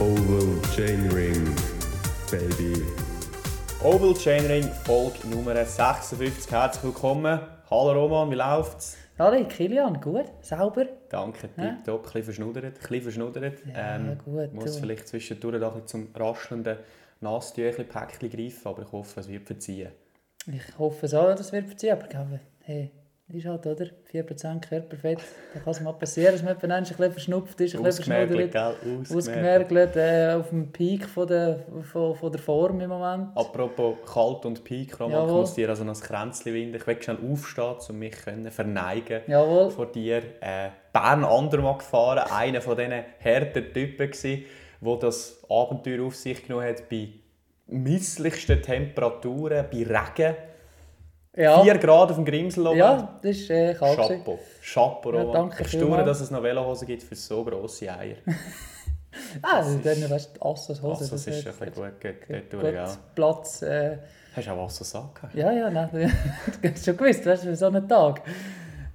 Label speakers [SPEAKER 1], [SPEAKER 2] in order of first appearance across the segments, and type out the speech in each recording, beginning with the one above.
[SPEAKER 1] Oval Chainring, baby.
[SPEAKER 2] Oval Chainring, Folge Nummer 56. Herzlich willkommen. Hallo Roman, wie läuft's?
[SPEAKER 3] Hallo Kilian, gut? Sauber?
[SPEAKER 2] Danke,
[SPEAKER 3] Ja.
[SPEAKER 2] tipptopp. Ein bisschen verschnuddert. Ein bisschen verschnuddert.
[SPEAKER 3] Ja, gut,
[SPEAKER 2] Muss
[SPEAKER 3] du.
[SPEAKER 2] vielleicht zwischendurch zum raschelnden Nasstüchli-Päckchen greifen, aber ich hoffe, es wird verziehen.
[SPEAKER 3] Ich hoffe es auch, dass es wird verziehen, aber glaube, hey, ist halt, oder? 4% Körperfett, da kann es mal passieren, dass man jemand ein bisschen verschnupft ist, ein bisschen?
[SPEAKER 2] Ausgemergelt. ausgemergelt,
[SPEAKER 3] äh, auf dem Peak von der, von, von der Form im Moment.
[SPEAKER 2] Apropos kalt und Peak, Roman, ich muss dir also noch ein Kränzchen winden. Ich will schnell aufstehen, um mich können verneigen
[SPEAKER 3] Jawohl.
[SPEAKER 2] vor dir. Äh, Bern Andermatt gefahren, einer von diesen harten Typen gsi, wo das Abenteuer auf sich genommen hat bei misslichsten Temperaturen, bei Regen.
[SPEAKER 3] Ja,
[SPEAKER 2] 4 Grad auf dem Grimsel oben.
[SPEAKER 3] ja das ist äh, kalt.
[SPEAKER 2] Chapeau. Chapeau,
[SPEAKER 3] Ja, danke
[SPEAKER 2] ich staune, dass es noch Velohosen gibt für so grosse Eier.
[SPEAKER 3] Ah,
[SPEAKER 2] Das
[SPEAKER 3] dann weißt du, Assos Hose.
[SPEAKER 2] Das ist ein bisschen gut, gut, gut,
[SPEAKER 3] gut
[SPEAKER 2] gell?
[SPEAKER 3] Platz. Äh,
[SPEAKER 2] Hast du auch zu sagen?
[SPEAKER 3] Ja, ja, nein, du hast schon gewusst, weißt du, für so einen Tag.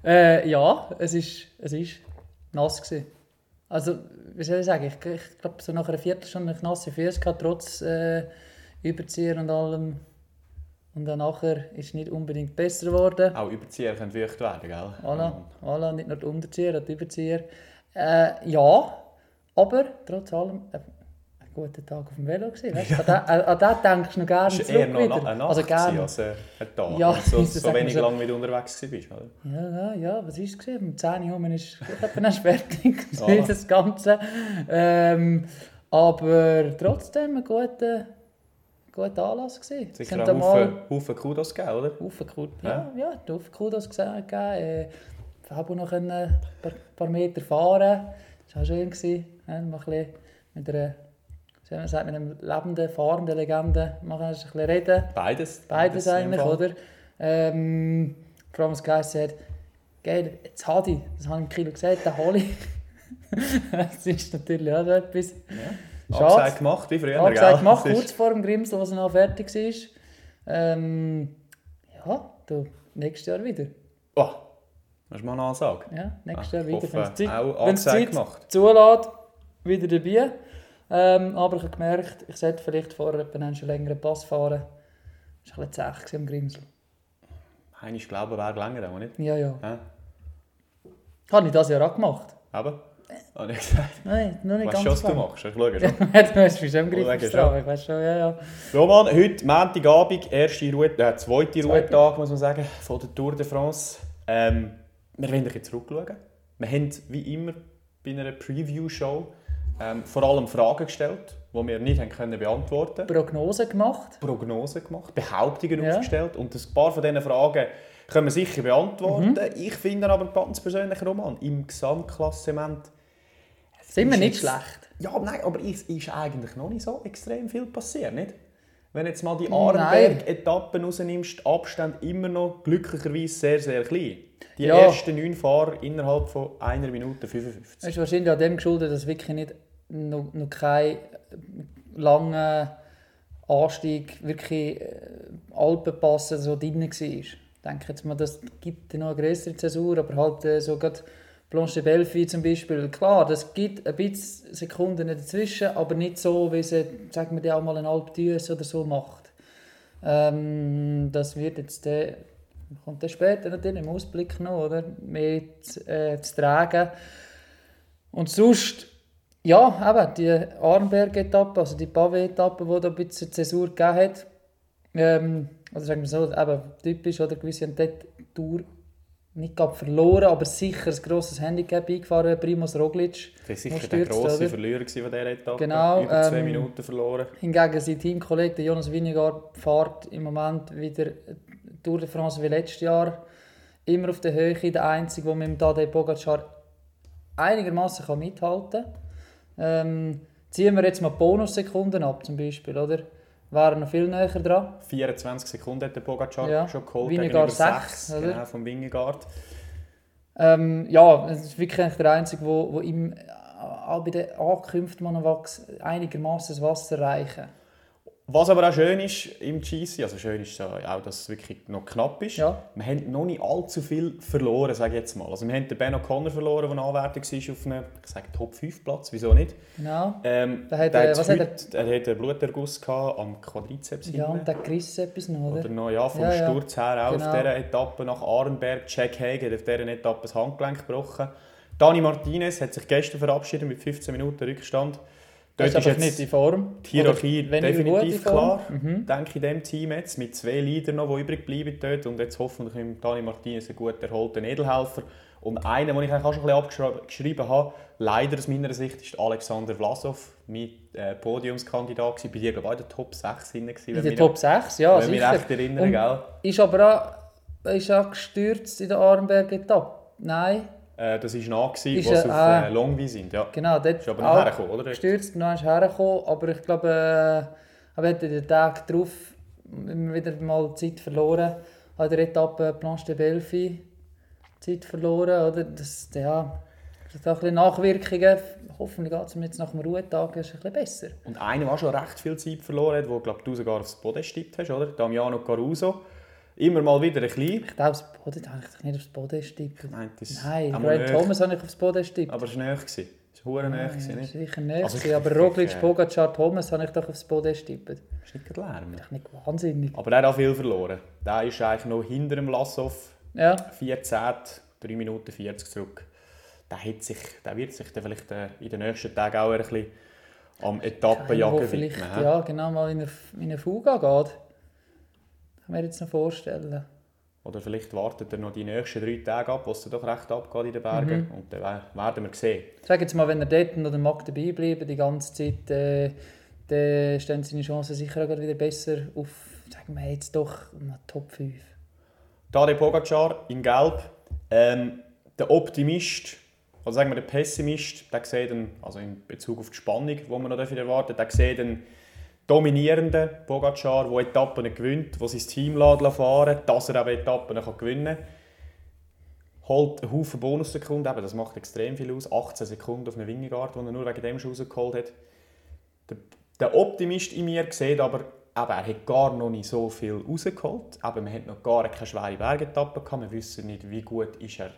[SPEAKER 3] Äh, ja, es ist, es ist nass gewesen. Also, wie soll ich sagen, ich, ich glaube, so nach einer Viertelstunde nasse Füße, gehabt, trotz äh, Überzieher und allem. Und dann nachher ist es nicht unbedingt besser geworden.
[SPEAKER 2] Auch Überzieher können feucht werden, gell?
[SPEAKER 3] Voilà, voilà, nicht nur die Unterzieher, auch die Überzieher. Äh, ja, aber trotz allem äh, ein guter Tag auf dem Velo gewesen. Weißt? du? An den- den denkst du noch gerne
[SPEAKER 2] Es war eher
[SPEAKER 3] zurück
[SPEAKER 2] noch
[SPEAKER 3] wieder.
[SPEAKER 2] eine Nacht
[SPEAKER 3] also gerne.
[SPEAKER 2] als ein ein Tag.
[SPEAKER 3] Ja,
[SPEAKER 2] so,
[SPEAKER 3] das
[SPEAKER 2] so wenig
[SPEAKER 3] so.
[SPEAKER 2] lang wie du unterwegs warst. Oder?
[SPEAKER 3] Ja, ja, ja, was war es? Um 10 Uhr ist etwa fertig das Ganze. Ähm, aber trotzdem ein guter, guter Anlass. Gewesen. Es
[SPEAKER 2] Sicher
[SPEAKER 3] haben
[SPEAKER 2] auch Haufen, Haufen Kudos gegeben, oder?
[SPEAKER 3] Haufen Kudos,
[SPEAKER 2] Ja.
[SPEAKER 3] ja, ja, Haufen Kudos gegeben. Äh, Fabo noch ein paar, paar Meter fahren. Das war auch schön. Gewesen. Ja, mal ein bisschen mit einer, man sagen, mit einem lebenden, fahrenden Legende machen wir ein bisschen reden.
[SPEAKER 2] Beides.
[SPEAKER 3] Beides
[SPEAKER 2] dem
[SPEAKER 3] eigentlich, oder? Ähm, vor allem das geheißen hat, geil, jetzt habe ich, das habe ich im Kilo gesagt, den hole ich. das ist natürlich auch so etwas.
[SPEAKER 2] Ja.
[SPEAKER 3] Schade.
[SPEAKER 2] Abgesagt gemacht, wie früher,
[SPEAKER 3] Abgesagt
[SPEAKER 2] gell?
[SPEAKER 3] gemacht, kurz vor dem Grimsel, er noch fertig war. Ähm, ja, du, nächstes Jahr wieder.
[SPEAKER 2] Oh, das ist mal eine Ansage.
[SPEAKER 3] Ja, nächstes
[SPEAKER 2] Ah,
[SPEAKER 3] Jahr
[SPEAKER 2] ich
[SPEAKER 3] wieder. Wenn es Zeit,
[SPEAKER 2] auch
[SPEAKER 3] wenn's Zeit
[SPEAKER 2] gemacht.
[SPEAKER 3] zulässt, wieder dabei. Ähm, aber ich habe gemerkt, ich sollte vielleicht vorher einen längeren Pass fahren. Das war ein bisschen zäh am Grimsel.
[SPEAKER 2] Heinisch glauben wäre länger, auch nicht?
[SPEAKER 3] Ja, ja.
[SPEAKER 2] Ja.
[SPEAKER 3] Habe ich das Jahr auch gemacht.
[SPEAKER 2] Aber? Habe ich gesagt.
[SPEAKER 3] Nein, noch nicht
[SPEAKER 2] Weißt du,
[SPEAKER 3] ganz
[SPEAKER 2] was du machst? Ich schaue
[SPEAKER 3] Ja,
[SPEAKER 2] schon.
[SPEAKER 3] du hast mich schon im Griff. Ich weiß schon, ja, ja.
[SPEAKER 2] Roman, heute Montagabend, erste Ruhe, äh, zweite Ruhetag, muss man sagen, von der Tour de France. Ähm, wir wollen ein bisschen zurückschauen. Wir haben, wie immer, bei einer Preview-Show ähm, vor allem Fragen gestellt, die wir nicht haben können beantworten
[SPEAKER 3] Prognose gemacht.
[SPEAKER 2] Prognosen gemacht, Behauptungen
[SPEAKER 3] Ja.
[SPEAKER 2] aufgestellt und ein paar von diesen Fragen können wir sicher beantworten.
[SPEAKER 3] Mhm.
[SPEAKER 2] Ich finde aber ganz persönlich, Roman, im Gesamtklassement
[SPEAKER 3] Sind wir
[SPEAKER 2] ist
[SPEAKER 3] nicht
[SPEAKER 2] jetzt-
[SPEAKER 3] schlecht.
[SPEAKER 2] ja, nein, aber es ist eigentlich noch nicht so extrem viel passiert, nicht? Wenn du jetzt mal die. Arenberg-Etappen rausnimmst, die Abstände immer noch glücklicherweise sehr, sehr klein. Die
[SPEAKER 3] Ja.
[SPEAKER 2] ersten neun Fahrer innerhalb von einer Minute 55.
[SPEAKER 3] Das ist wahrscheinlich an dem geschuldet, dass wirklich nicht noch, noch kein langer Anstieg, wirklich äh, Alpenpass so drin war. Ich denke jetzt mal, das gibt noch eine größere Zäsur, aber halt äh, so gerade Blanche Bellevue zum Beispiel, klar, das gibt ein bisschen Sekunden dazwischen, aber nicht so, wie sie, sagen wir, auch mal ein Alp oder so macht. Ähm, das wird jetzt der, kommt dann später natürlich im Ausblick noch, oder? Zu, äh, zu tragen. Und sonst, ja, eben die Arnberg-Etappe, also die Pavé-Etappe, die da ein bisschen Zäsur gegeben hat. Ähm, also sagen wir so, eben typisch, oder gewisse Tour nicht gerade verloren, aber sicher ein grosses Handicap eingefahren, Primoz Roglic.
[SPEAKER 2] Das war sicher
[SPEAKER 3] Wo
[SPEAKER 2] der
[SPEAKER 3] stürzt,
[SPEAKER 2] grosse
[SPEAKER 3] oder?
[SPEAKER 2] Verlierer von dieser Etappe.
[SPEAKER 3] Genau,
[SPEAKER 2] Über zwei
[SPEAKER 3] ähm,
[SPEAKER 2] Minuten verloren.
[SPEAKER 3] Hingegen sein Teamkollege Jonas Vingegaard fährt im Moment wieder Tour de France wie letztes Jahr. Immer auf der Höhe, der Einzige, der mit dem Tadej Pogacar einigermaßen mithalten kann. Ähm, ziehen wir jetzt mal Bonussekunden ab, zum Beispiel, oder? Wären noch viel näher dran.
[SPEAKER 2] 24 Sekunden hat der Pogacar
[SPEAKER 3] Ja,
[SPEAKER 2] schon geholt.
[SPEAKER 3] Sechs,
[SPEAKER 2] sechs,
[SPEAKER 3] oder?
[SPEAKER 2] Genau, vom Wingegaard.
[SPEAKER 3] Ähm, ja, es ist wirklich der Einzige, wo, wo ihm auch bei den Ankünften man noch einigermaßen das Wasser reichen.
[SPEAKER 2] Was aber auch schön ist im GC, also schön ist auch, dass es wirklich noch knapp ist.
[SPEAKER 3] Ja.
[SPEAKER 2] Wir haben noch nicht allzu viel verloren, sage ich jetzt mal. Also wir haben den Ben O'Connor verloren, der Anwärter war auf einem ich sage, Top-5-Platz, wieso nicht?
[SPEAKER 3] Genau.
[SPEAKER 2] Ähm,
[SPEAKER 3] Der hat,
[SPEAKER 2] der
[SPEAKER 3] was hat
[SPEAKER 2] heute, er? hat einen Bluterguss gehabt am Quadrizeps
[SPEAKER 3] Ja,
[SPEAKER 2] hinten.
[SPEAKER 3] und der Chris etwas noch, oder?
[SPEAKER 2] Oder noch, ja, vom
[SPEAKER 3] Ja, ja.
[SPEAKER 2] Sturz her auch
[SPEAKER 3] Genau.
[SPEAKER 2] auf dieser Etappe nach Arenberg. Jack Hague hat auf dieser Etappe das Handgelenk gebrochen. Dani Martinez hat sich gestern verabschiedet mit 15 Minuten Rückstand. Dort
[SPEAKER 3] ist einfach nicht in Form.
[SPEAKER 2] die Hierarchie definitiv klar,
[SPEAKER 3] Mhm.
[SPEAKER 2] denke in diesem Team jetzt. Mit zwei Leadern noch, die übrig bleiben dort. Und jetzt hoffentlich mit Dani Martinez einen gut erholten Edelhelfer. Und einer, den ich eigentlich auch schon ein bisschen abgeschrieben habe, leider aus meiner Sicht, ist Alexander Vlasov, mein äh, Podiumskandidat. gewesen. Bei dir, glaube ich, in der Top 6 drin.
[SPEAKER 3] In
[SPEAKER 2] wenn
[SPEAKER 3] der
[SPEAKER 2] mich-
[SPEAKER 3] Top 6, ja,
[SPEAKER 2] wenn mich
[SPEAKER 3] sicher.
[SPEAKER 2] recht erinnere,
[SPEAKER 3] Und
[SPEAKER 2] gell?
[SPEAKER 3] Ist aber auch, ist auch gestürzt in der Arenberg-Etappe. Nein,
[SPEAKER 2] Äh, das war nach, gewesen,
[SPEAKER 3] Ist
[SPEAKER 2] was auf
[SPEAKER 3] ah.
[SPEAKER 2] äh, Longwy sind. Ja.
[SPEAKER 3] genau. Dort
[SPEAKER 2] Ist aber noch hergekommen, oder?
[SPEAKER 3] Gestürzt, noch hergekommen, aber ich glaube, äh, er hat den Tag darauf wieder mal Zeit verloren. An der Etappe Planche de Belfi Zeit verloren, oder? Das, ja, das hat auch ein bisschen Nachwirkungen. Hoffentlich geht es ihm jetzt nach dem Ruhetag ist ein bisschen besser.
[SPEAKER 2] Und einer, der schon recht viel Zeit verloren hat, wo glaub, du sogar aufs Boden stippt hast, oder? Damiano Caruso. Immer mal wieder ein bisschen.
[SPEAKER 3] Ich glaube, aufs Boden habe ich nicht aufs Boden stippen.
[SPEAKER 2] Nein, das
[SPEAKER 3] Nein, Grant. Thomas habe ich aufs Boden stippt.
[SPEAKER 2] Aber es war gewesen. Es war nahe, gewesen,
[SPEAKER 3] Ja,
[SPEAKER 2] nicht?
[SPEAKER 3] sicher nicht.
[SPEAKER 2] Also
[SPEAKER 3] aber Roglic,
[SPEAKER 2] äh,
[SPEAKER 3] Pogacar, Thomas habe ich doch aufs Boden stippt.
[SPEAKER 2] Das ist nicht Lärm.
[SPEAKER 3] Doch nicht wahnsinnig.
[SPEAKER 2] Aber der hat auch viel verloren. Der ist eigentlich noch hinter dem Lassov.
[SPEAKER 3] Ja,
[SPEAKER 2] 14, 3 Minuten 40 zurück. Der, hat sich, der wird sich dann vielleicht äh, in den nächsten Tagen auch ein bisschen am Etappenjagen widmen.
[SPEAKER 3] ja, genau mal in eine, in eine Fuga geht. Kann mir jetzt noch vorstellen.
[SPEAKER 2] Oder vielleicht wartet er noch die nächsten drei Tage ab, wo es dann doch recht abgeht in den Bergen.
[SPEAKER 3] Mhm.
[SPEAKER 2] Und dann we- werden wir sehen.
[SPEAKER 3] Sag jetzt mal, wenn er dort noch der Mag dabei bleibt, die ganze Zeit, äh, dann stehen seine Chancen sicher auch wieder besser auf, sagen wir jetzt doch, na, Top 5.
[SPEAKER 2] Tadej Pogacar in Gelb. Ähm, der Optimist, also sagen wir der Pessimist, der sieht dann, also in Bezug auf die Spannung, die man noch dafür erwartet, der sieht den dominierenden Pogacar, der Etappen gewinnt, der sein Team lässt fahren dass er eben Etappen gewinnen kann. Holt einen Haufen Bonussekunden, eben, das macht extrem viel aus. 18 Sekunden auf einer Wingegaard, die er nur wegen dem schon rausgeholt hat. Der, der Optimist in mir sieht aber, eben, er hat gar noch nicht so viel rausgeholt. Eben, man hat noch gar keine schwere Bergetappe gehabt. Wir wissen nicht, wie gut ist er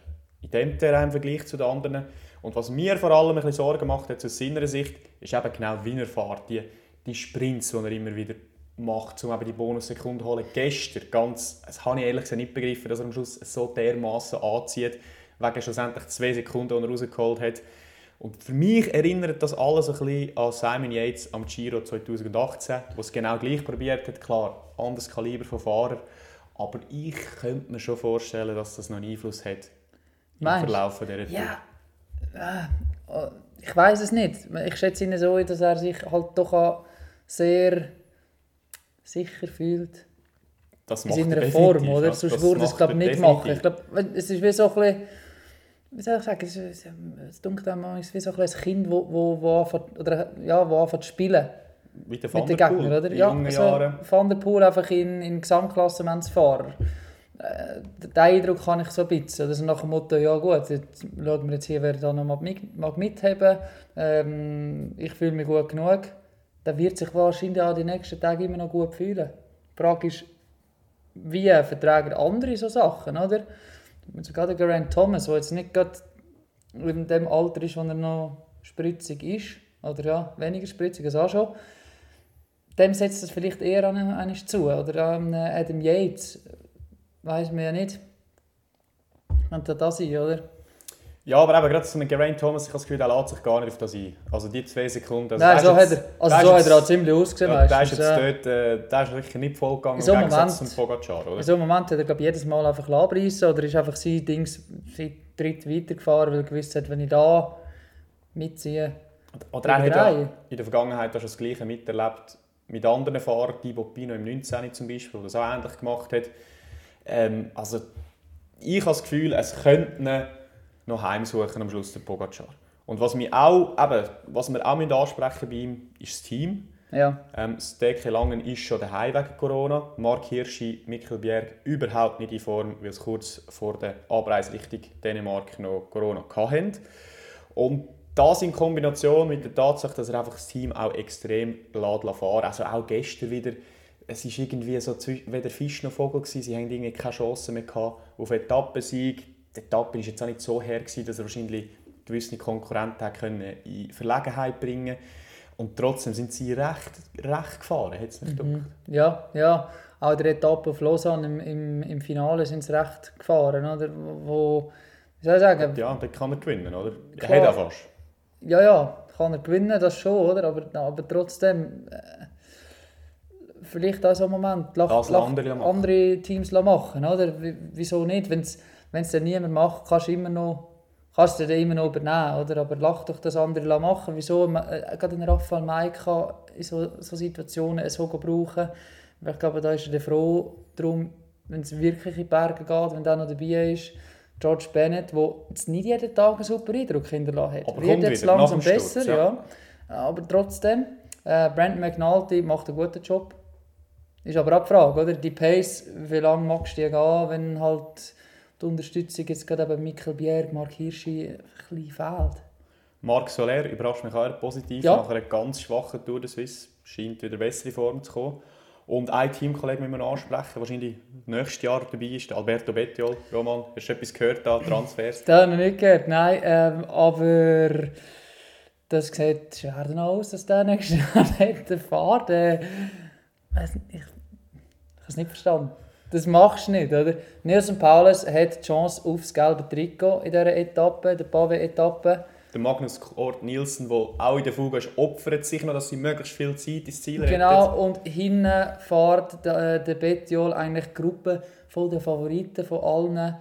[SPEAKER 2] in diesem Terrain im Vergleich zu den anderen. Und was mir vor allem ein bisschen Sorgen macht, jetzt aus seiner Sicht, ist eben genau, wie er fährt. Die, die Sprints, die er immer wieder macht, um eben die Bonussekunden zu holen. Gestern, ganz, das habe ich ehrlich gesagt nicht begriffen, dass er am Schluss so dermaßen anzieht, wegen schlussendlich zwei Sekunden, die er rausgeholt hat. Und für mich erinnert das alles ein bisschen an Simon Yates am Giro 2018, wo es genau gleich probiert hat. Klar, anderes Kaliber von Fahrer. Aber ich könnte mir schon vorstellen, dass das noch einen Einfluss hat im
[SPEAKER 3] du?
[SPEAKER 2] Verlauf dieser Tour.
[SPEAKER 3] Ja, äh, äh, ich weiß es nicht. Ich schätze ihn so, dass er sich halt doch auch sehr sicher fühlt
[SPEAKER 2] Das
[SPEAKER 3] in
[SPEAKER 2] macht er
[SPEAKER 3] seiner
[SPEAKER 2] definitiv,
[SPEAKER 3] Form, oder?
[SPEAKER 2] ja.
[SPEAKER 3] Sonst
[SPEAKER 2] Das
[SPEAKER 3] würde er es glaube nicht machen. Ich
[SPEAKER 2] definitiv.
[SPEAKER 3] glaube, es ist wie so ein bisschen, wie soll ich sagen, es, ist- es dunkelt einem manchmal wie so ein, ein Kind, wo, wo, wo anfängt, oder, ja, wo anfängt zu spielen
[SPEAKER 2] Wie der
[SPEAKER 3] mit den Gegnern, oder?
[SPEAKER 2] in
[SPEAKER 3] Ja,
[SPEAKER 2] jungen
[SPEAKER 3] so
[SPEAKER 2] Jahren.
[SPEAKER 3] Van der Poel einfach in, in Gesamtklassementsfahrer. Äh, den Eindruck habe ich so ein bisschen. Also nach dem Motto, ja gut, jetzt schauen wir jetzt hier, wer da noch mal mit, mag mitheben ähm, Ich fühle mich gut genug. Dann wird sich wahrscheinlich auch die nächsten Tage immer noch gut fühlen. Die Frage ist, wie vertragen andere so Sachen, oder? Sogar der Grant Thomas, der jetzt nicht gerade in dem Alter ist, wo er noch spritzig ist, oder ja, weniger spritzig als auch schon, dem setzt es vielleicht eher an einen zu. Oder an Adam Yates, weiß man ja nicht. Könnte das sein, oder?
[SPEAKER 2] Ja, aber eben gerade so ein Geraint Thomas, ich habe das Gefühl, der lässt sich gar nicht auf das ein. Also die zwei Sekunden. Also
[SPEAKER 3] Nein, so
[SPEAKER 2] ist
[SPEAKER 3] hat
[SPEAKER 2] jetzt-
[SPEAKER 3] er, also so
[SPEAKER 2] ist
[SPEAKER 3] hat er auch
[SPEAKER 2] jetzt-
[SPEAKER 3] ziemlich ausgesehen.
[SPEAKER 2] Ja, der ist
[SPEAKER 3] meistens,
[SPEAKER 2] jetzt
[SPEAKER 3] ja.
[SPEAKER 2] dort, äh, der ist wirklich nicht vollgegangen
[SPEAKER 3] so
[SPEAKER 2] im Gegensatz
[SPEAKER 3] Moment-
[SPEAKER 2] zum Pogacar, oder?
[SPEAKER 3] In so einem Moment hat er glaub, ich, jedes Mal einfach abreißen oder ist einfach sein Dings, sein Tritt weitergefahren, weil er gewusst hat, wenn ich da mitziehe.
[SPEAKER 2] Oder er hat ja in der Vergangenheit auch schon das Gleiche miterlebt mit anderen Fahrern, Thibaut Pino im 19. zum Beispiel, der das auch ähnlich gemacht hat. Ähm, also ich habe das Gefühl, es könnte noch heimsuchen am Schluss der Pogacar. Und was, mich auch, eben, was wir auch ansprechen bei ihm, ist das Team.
[SPEAKER 3] Ja,
[SPEAKER 2] Ähm, Steke Langen ist schon daheim wegen Corona. Mark Hirschi, Mikkel Bjerg überhaupt nicht in Form, weil sie kurz vor der Abreise Richtung Dänemark noch Corona hatten. Und das in Kombination mit der Tatsache, dass er einfach das Team auch extrem lässt fahren Also auch gestern wieder, es ist irgendwie so weder Fisch noch Vogel gewesen. Sie haben irgendwie keine Chance mehr gehabt auf Etappensieg. Die Etappe war jetzt auch nicht so her, gewesen, dass er wahrscheinlich gewisse Konkurrenten können in Verlegenheit bringen Und trotzdem sind sie recht, recht gefahren, hat es nicht
[SPEAKER 3] Mhm. Ja, ja. Auch der Etappe auf Lausanne im, im, im Finale sind sie recht gefahren, oder? Wo, wie soll ich sagen,
[SPEAKER 2] Ja, dann kann er gewinnen, oder? Er
[SPEAKER 3] Klar.
[SPEAKER 2] hat auch fast.
[SPEAKER 3] ja, ja, kann er gewinnen, das schon, oder? Aber, aber trotzdem, äh, vielleicht auch so ein Moment, lach,
[SPEAKER 2] Lass
[SPEAKER 3] lach,
[SPEAKER 2] andere
[SPEAKER 3] andere Teams machen, oder? Wie- Wieso nicht? Wenn es dann niemand macht, kannst du immer noch kannst du dann immer noch übernehmen, oder? Aber lach doch das andere machen. Wieso äh, gerade ein Raphael Maika in so, so Situationen so brauchen? Weil ich glaube, da ist er froh darum, wenn es wirklich in Berge geht, wenn der noch dabei ist. George Bennett, der jetzt nicht jeden Tag einen super Eindruck hinterlassen hat.
[SPEAKER 2] Aber
[SPEAKER 3] Wird jetzt
[SPEAKER 2] wieder,
[SPEAKER 3] langsam
[SPEAKER 2] Sturz,
[SPEAKER 3] besser,
[SPEAKER 2] ja.
[SPEAKER 3] ja. Aber trotzdem, äh, Brandon McNulty macht einen guten Job. Ist aber auch die Frage, oder? Die Pace, wie lange magst du die gehen, wenn halt die Unterstützung jetzt gerade eben Michael Bjerg, Mark Hirschi ein bisschen fehlt.
[SPEAKER 2] Marc Soler überrascht mich auch positiv.
[SPEAKER 3] Ja.
[SPEAKER 2] Nach einer ganz schwachen Tour de Suisse scheint wieder bessere Form zu kommen. Und ein Teamkollege müssen wir noch ansprechen, der wahrscheinlich nächstes Jahr dabei ist, der Alberto Bettiol. Roman, hast du etwas gehört da, Transfers?
[SPEAKER 3] Das habe ich noch nicht gehört, nein. Ähm, aber das sieht schwer aus, dass der nächstes Jahr nicht fährt. Äh, ich ich habe es nicht verstanden. Das machst du nicht, oder? Nelson Paulus hat die Chance auf das gelbe Trikot in dieser Etappe, der Pavé-Etappe.
[SPEAKER 2] Der Magnus Kort Nielsen, der auch in der Fuge ist, opfert sich noch, dass sie möglichst viel Zeit ins Ziel retten.
[SPEAKER 3] Genau, und hinten fährt der, der Bettiol eigentlich die Gruppe voll der Favoriten von allen.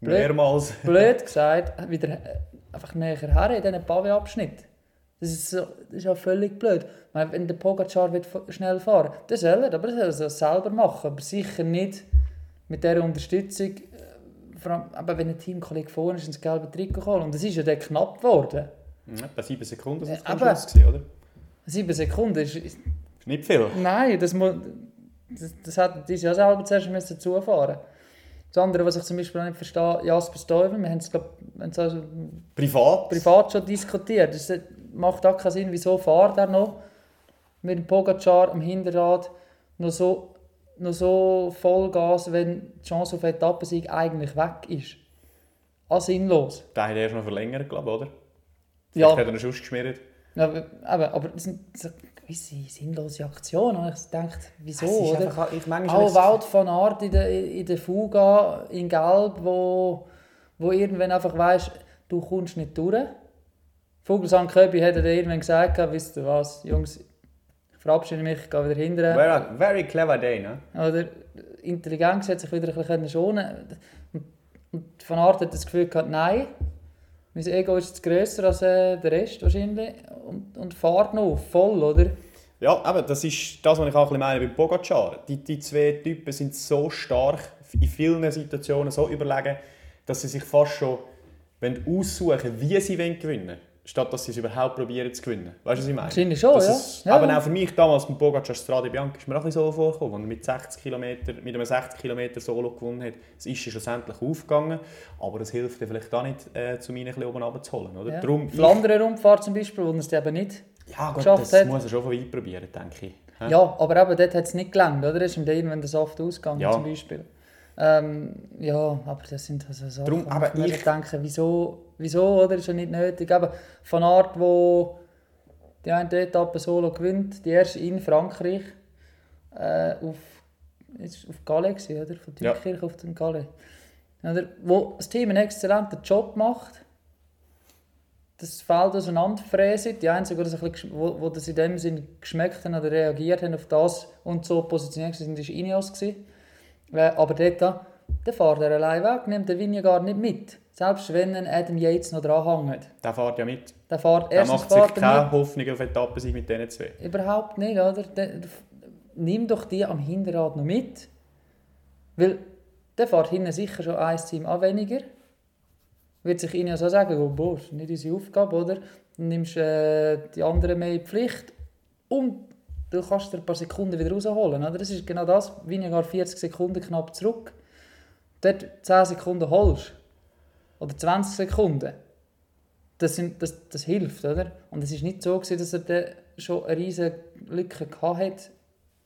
[SPEAKER 3] Blöd,
[SPEAKER 2] Mehrmals.
[SPEAKER 3] blöd gesagt, wieder äh, einfach näher her in diesen Pavé-Abschnitt. Das ist, so, das ist ja völlig blöd. Meine, wenn der Pogacar f- schnell fahren dann soll er, aber er soll es selber machen. Aber sicher nicht mit dieser Unterstützung. äh, Vor allem, aber wenn ein Teamkollege vorne ist ins gelbe Trikot gekommen. Und es ist ja dann knapp geworden.
[SPEAKER 2] Ja, Bei sieben Sekunden sind es am
[SPEAKER 3] aber-
[SPEAKER 2] gewesen, oder?
[SPEAKER 3] Sieben Sekunden ist, ist
[SPEAKER 2] Ist nicht viel.
[SPEAKER 3] Nein, das, muss, das, das hat dieses Jahr selber zuerst müssen zufahren. Das andere, was ich zum Beispiel auch nicht verstehe, Jasper Stuyven, wir haben es, glaub, wir haben es also
[SPEAKER 2] Privat.
[SPEAKER 3] privat schon diskutiert. Das macht auch keinen Sinn, wieso fährt er noch mit dem Pogacar am Hinterrad noch so, noch so Vollgas, wenn die Chance auf Etappensieg eigentlich weg ist. Ah, sinnlos.
[SPEAKER 2] Der hat erst noch verlängert, glaube ich, oder?
[SPEAKER 3] Ja,
[SPEAKER 2] Vielleicht hat er einen Schuss geschmiert.
[SPEAKER 3] Ja, aber, aber, aber das sind so gewisse sinnlose Aktionen. Und ich denke, wieso, oder?
[SPEAKER 2] einfach- ich
[SPEAKER 3] Auch Wout van Aert in der, in der Fuga in Gelb, wo, wo irgendwann einfach weisst, du kommst nicht durch. Vogelsang Köbi hat dann irgendwann gesagt, wisst ihr was, Jungs, ich verabschiede mich, ich gehe wieder hinterher.
[SPEAKER 2] Very, very clever day, ne?
[SPEAKER 3] Oder Intelligenz hat sich wieder ein bisschen schonen und, und Van Aert hat das Gefühl gehabt, nein, mein Ego ist jetzt grösser als äh, der Rest wahrscheinlich und, und fährt noch voll, oder?
[SPEAKER 2] Ja, aber das ist das, was ich auch ein bisschen meine bei Pogacar. Die, die zwei Typen sind so stark, in vielen Situationen so überlegen, dass sie sich fast schon wollen aussuchen wie sie wollen gewinnen statt dass sie es überhaupt probieren zu gewinnen. Weißt du, was ich meine?
[SPEAKER 3] Wahrscheinlich schon, ja. Ja,
[SPEAKER 2] aber
[SPEAKER 3] ja.
[SPEAKER 2] auch für mich damals beim Pogacar Strade Bianca ist mir auch ein bisschen so vorgekommen, als er mit, 60 Kilometer, mit einem 60 Kilometer Solo gewonnen hat. Es ist ja schlussendlich aufgegangen, aber es hilft dir vielleicht auch nicht, äh, zu mir ein oben runterzuholen. Oder?
[SPEAKER 3] Ja.
[SPEAKER 2] Darum,
[SPEAKER 3] Flandern-Rundfahrt zum Beispiel, wo er es eben nicht
[SPEAKER 2] ja, Gott, das
[SPEAKER 3] hat.
[SPEAKER 2] muss er schon von weit probieren, denke ich. Hä?
[SPEAKER 3] Ja, aber eben dort hat es nicht gelangt, oder? Ist ihm dann irgendwann der Saft ausgegangen,
[SPEAKER 2] Ja.
[SPEAKER 3] zum Beispiel. Ähm, ja, aber das sind also Sachen,
[SPEAKER 2] Drum, aber
[SPEAKER 3] ich
[SPEAKER 2] ich-
[SPEAKER 3] denke, wieso, wieso, oder? Ist ja nicht nötig. Aber von Art, wo die eine Etappe solo gewinnt, die erste in Frankreich, äh, auf, ist auf Calais gewesen, oder? Von
[SPEAKER 2] Ja.
[SPEAKER 3] Tünkirch auf den Calais. Oder? Wo das Team einen exzellenten Job macht, das Feld auseinanderfräsen. Die Einzigen, die das, ein bisschen, wo, wo das in dem Sinn geschmeckt haben oder reagiert haben auf das und so positioniert sind, war Ineos. gewesen. Äh, aber dort, der fährt er allein weg, nimmt den Vingegaard nicht mit. Selbst wenn ein Adam Yates noch dran hängt.
[SPEAKER 2] Der fährt ja mit.
[SPEAKER 3] Der fährt
[SPEAKER 2] Der macht sich keine
[SPEAKER 3] mit.
[SPEAKER 2] Hoffnung auf Etappen mit diesen zwei.
[SPEAKER 3] Überhaupt nicht, oder? Der, nimm doch die am Hinterrad noch mit. Weil der fährt hinten sicher schon ein Team an weniger. Wird sich Ineos auch sagen, oh, boah, das ist nicht unsere Aufgabe, oder? Dann nimmst äh, die anderen mehr in die Pflicht und du kannst dir ein paar Sekunden wieder rausholen. Oder? Das ist genau das. Vingegaard 40 Sekunden knapp zurück. Dort 10 Sekunden holst. Oder 20 Sekunden. das, sind, das, das hilft, oder? Und es ist nicht so, gewesen, dass er dann schon eine riesige Lücke hatte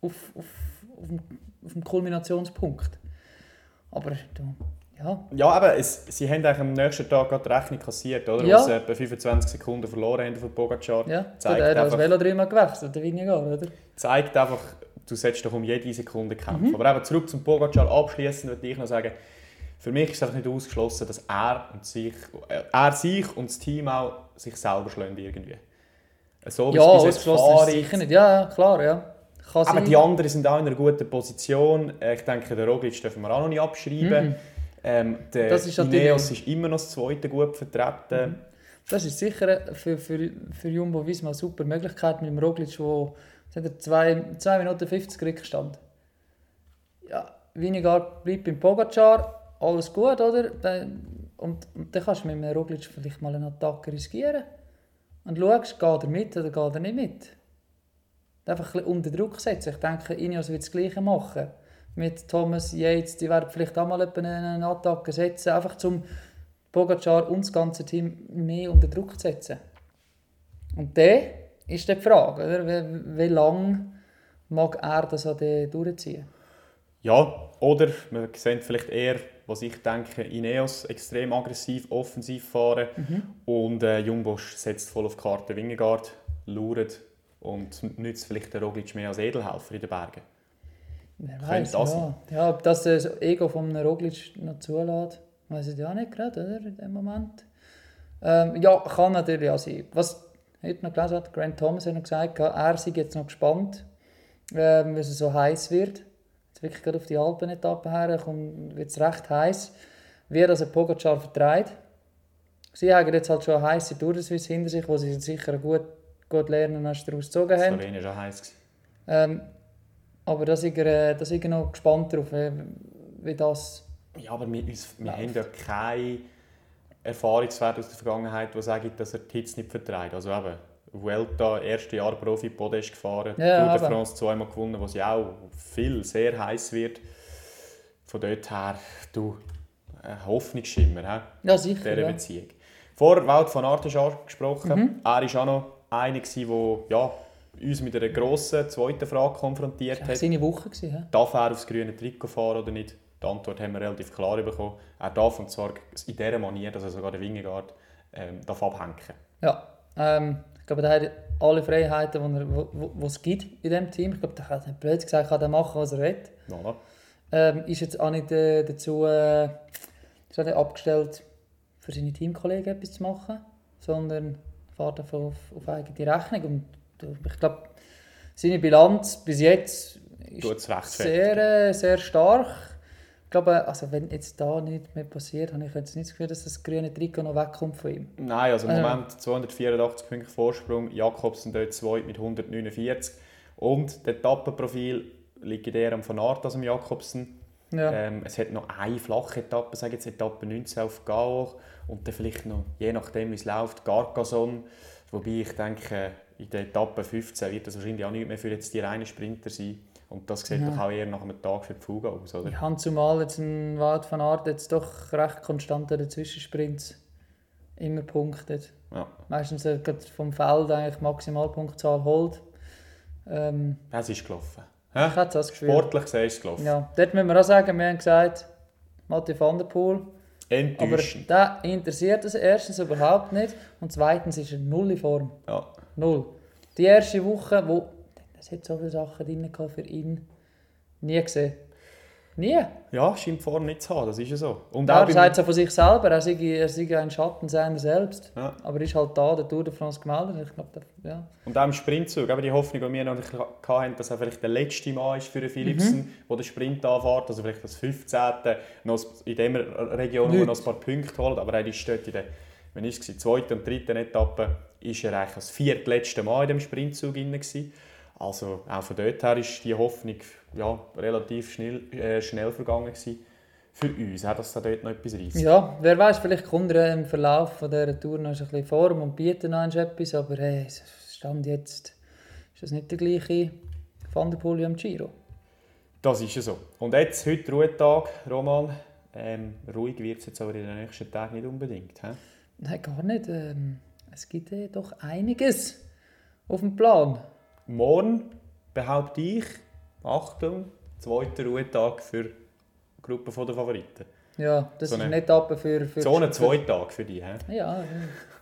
[SPEAKER 3] auf, auf, auf, dem, auf dem Kulminationspunkt. Aber du, ja,
[SPEAKER 2] Ja, aber es, sie haben eigentlich am nächsten Tag gerade die Rechnung kassiert, oder?
[SPEAKER 3] Ja.
[SPEAKER 2] Sie etwa 25 Sekunden verloren haben von Pogacar.
[SPEAKER 3] ja. Gut,
[SPEAKER 2] Zeigt
[SPEAKER 3] er hat das
[SPEAKER 2] einfach-
[SPEAKER 3] Velo dreimal gewechselt, der Vingegaard, oder?
[SPEAKER 2] zeigt einfach, du solltest doch um jede Sekunde kämpfen.
[SPEAKER 3] Mhm.
[SPEAKER 2] Aber eben zurück zum Pogacar abschließend würde ich noch sagen, für mich ist es einfach nicht ausgeschlossen, dass er, und sich, äh, er sich und das Team auch sich selber schlagen irgendwie. So wie
[SPEAKER 3] Ja,
[SPEAKER 2] es bis jetzt
[SPEAKER 3] ausgeschlossen ist sicher nicht. Ja, ja, klar, ja. Kann
[SPEAKER 2] Aber
[SPEAKER 3] sein.
[SPEAKER 2] die anderen sind auch in einer guten Position. Äh, Ich denke, den Roglic dürfen wir auch noch nicht abschreiben.
[SPEAKER 3] Mhm.
[SPEAKER 2] Ähm, der
[SPEAKER 3] Das ist
[SPEAKER 2] Ineos ist immer noch das zweite gut vertreten.
[SPEAKER 3] Das ist sicher für, für, für Jumbo Visma eine super Möglichkeit mit dem Roglic, wo es hat 2 Minuten 50 Rückstand. Ja, Vingegaard bleibt beim Pogacar, alles gut, oder? Und, und dann kannst du mit einem Roglic vielleicht mal eine Attacke riskieren. Und schaust, geht er mit oder geht er nicht mit. Einfach ein bisschen unter Druck setzen. Ich denke, Ineos wird das Gleiche machen. Mit Thomas Yates, die werden vielleicht auch mal etwa eine Attacke setzen, einfach zum Pogacar und das ganze Team mehr unter Druck zu setzen. Und dann ist dann die Frage, oder? Wie, wie lange mag er das an durchziehen?
[SPEAKER 2] Ja, oder wir sehen vielleicht eher, was ich denke, Ineos extrem aggressiv, offensiv fahren
[SPEAKER 3] Mhm.
[SPEAKER 2] und äh, Jumbo setzt voll auf die Karte Wingegaard, lauert und nützt vielleicht den Roglic mehr als Edelhelfer in den Bergen.
[SPEAKER 3] Wer weiß,
[SPEAKER 2] das
[SPEAKER 3] ja. ja. Ob das das Ego von Roglic noch zulässt, weiß ich ja nicht gerade, oder? In dem Moment. Ähm, ja, kann natürlich auch sein. Was heute noch gelesen hat, Grant Thomas hat noch gesagt, er sei jetzt noch gespannt, ähm, weil es so heiß wird. Jetzt wirklich gerade auf die Alpen-Etappe her, wird es recht heiß. Wie das ein Pogacar vertreibt. Sie haben jetzt halt schon eine heiße Tour de Suisse hinter sich, wo sie sicher gut, gut lernen und daraus gezogen haben.
[SPEAKER 2] Slowenien war heiß.
[SPEAKER 3] Ähm, aber da sind wir, äh, da sind wir noch gespannt darauf, wie, wie das...
[SPEAKER 2] Ja, aber wir, uns, wir
[SPEAKER 3] Läuft.
[SPEAKER 2] haben ja keine Erfahrungswerte aus der Vergangenheit, die sagen, dass er die Hits nicht vertreibt. Also eben, Vuelta, erste Jahr Profi, Podest gefahren,
[SPEAKER 3] Ja,
[SPEAKER 2] Tour de France zweimal gewonnen, wo sie auch viel, sehr heiß wird. Von dort her, du, ein Hoffnungsschimmer he,
[SPEAKER 3] Ja,
[SPEAKER 2] in
[SPEAKER 3] sicher,
[SPEAKER 2] dieser
[SPEAKER 3] ja.
[SPEAKER 2] Beziehung. Vor Wout van Aert ist angesprochen.
[SPEAKER 3] Mhm.
[SPEAKER 2] Er war auch noch einer, der ja, uns mit einer grossen zweiten Frage konfrontiert
[SPEAKER 3] Das
[SPEAKER 2] hat.
[SPEAKER 3] war seine Woche. Gewesen?
[SPEAKER 2] Darf er aufs grüne Trikot fahren oder nicht? Die Antwort haben wir relativ klar bekommen. Er darf, und zwar in dieser Manier, dass er sogar den Wingegaard ähm, darf abhängen
[SPEAKER 3] Ja, ähm, ich glaube, er hat alle Freiheiten, die er- wo- wo- wo es gibt in diesem Team. Ich glaube, er hat blöd gesagt, kann er machen, was er will.
[SPEAKER 2] Voilà.
[SPEAKER 3] Ähm, ist jetzt auch nicht äh, dazu äh, abgestellt, für seine Teamkollegen etwas zu machen, sondern fährt auf, auf eigene Rechnung. Und ich glaube, seine Bilanz bis jetzt ist sehr, äh, sehr stark. Ich glaube, also wenn jetzt da nichts mehr passiert, habe ich jetzt nicht das Gefühl, dass das grüne Trikot noch wegkommt von ihm.
[SPEAKER 2] Nein, also im
[SPEAKER 3] Also-
[SPEAKER 2] Moment 284 Punkte Vorsprung. Jakobsen dort 2 mit 149. Und das Etappenprofil liegt eher am Van Aert als am Jakobsen.
[SPEAKER 3] Ja.
[SPEAKER 2] Ähm, es hat noch eine flache Etappe, sage jetzt Etappe 19 auf Gao und dann vielleicht noch, je nachdem wie es läuft, Carcassonne. Wobei ich denke, in der Etappe 15 wird das wahrscheinlich auch nicht mehr für jetzt die reinen Sprinter sein. Und das sieht
[SPEAKER 3] Ja.
[SPEAKER 2] doch auch eher nach einem Tag für die Fuge aus, oder?
[SPEAKER 3] Ich habe zumal jetzt ein Wald von Art jetzt doch recht konstant an den Zwischensprints immer punktet.
[SPEAKER 2] Ja.
[SPEAKER 3] Meistens äh, vom Feld eigentlich Maximalpunktzahl holt. Ähm,
[SPEAKER 2] Es ist gelaufen.
[SPEAKER 3] ich
[SPEAKER 2] Hä?
[SPEAKER 3] hatte das Gefühl.
[SPEAKER 2] Sportlich gesehen ist es gelaufen.
[SPEAKER 3] Ja, dort müssen wir auch sagen, wir haben gesagt, Mathieu van der Poel. Aber
[SPEAKER 2] Enttäuschend.
[SPEAKER 3] der interessiert es erstens überhaupt nicht und zweitens ist er null in Form.
[SPEAKER 2] Ja.
[SPEAKER 3] Null. Die erste Woche, wo es hat so viele Sachen drin für ihn, nie gesehen. Nie.
[SPEAKER 2] ja, scheint Form nicht zu haben, das ist ja so. Und
[SPEAKER 3] Er sagt so von sich selber, er sei, er sei ein Schatten seiner selbst.
[SPEAKER 2] Ja.
[SPEAKER 3] Aber er ist halt da, der Tour de France gemeldet. Ich glaube, der- ja.
[SPEAKER 2] Und auch im Sprintzug, eben die Hoffnung, die wir noch hatten, dass er vielleicht der letzte Mann ist für Philipsen,
[SPEAKER 3] Mhm.
[SPEAKER 2] der den Sprint anfährt, also vielleicht das 15. Noch in dieser Region, wo er
[SPEAKER 3] Nicht.
[SPEAKER 2] noch ein paar Punkte holt, aber er ist dort in der wenn es, zweiten und dritten Etappe ist er eigentlich das viertletzte Mal in dem Sprintzug gewesen. Also auch von dort her ist die Hoffnung ja, relativ schnell, äh, schnell vergangen gewesen für uns, auch, dass da dort noch etwas reißt.
[SPEAKER 3] ja, wer weiß, vielleicht kommt er im Verlauf von dieser Tour noch ein bisschen Form und bietet noch etwas, aber hey, Stand jetzt ist das nicht der gleiche Van der Poel am Giro.
[SPEAKER 2] Das ist ja so. Und jetzt, heute Ruhetag, Roman. Ähm, ruhig wird es jetzt aber in den nächsten Tagen nicht unbedingt. He?
[SPEAKER 3] Nein, gar nicht. Ähm, es gibt äh, doch einiges auf dem Plan.
[SPEAKER 2] Morgen behaupte ich, Achtung, zweiter Ruhetag für die Gruppe der Favoriten.
[SPEAKER 3] Ja, das
[SPEAKER 2] So
[SPEAKER 3] ist
[SPEAKER 2] eine-
[SPEAKER 3] eine Etappe für... für
[SPEAKER 2] So einen zwei Tage für dich. He?
[SPEAKER 3] Ja, ja.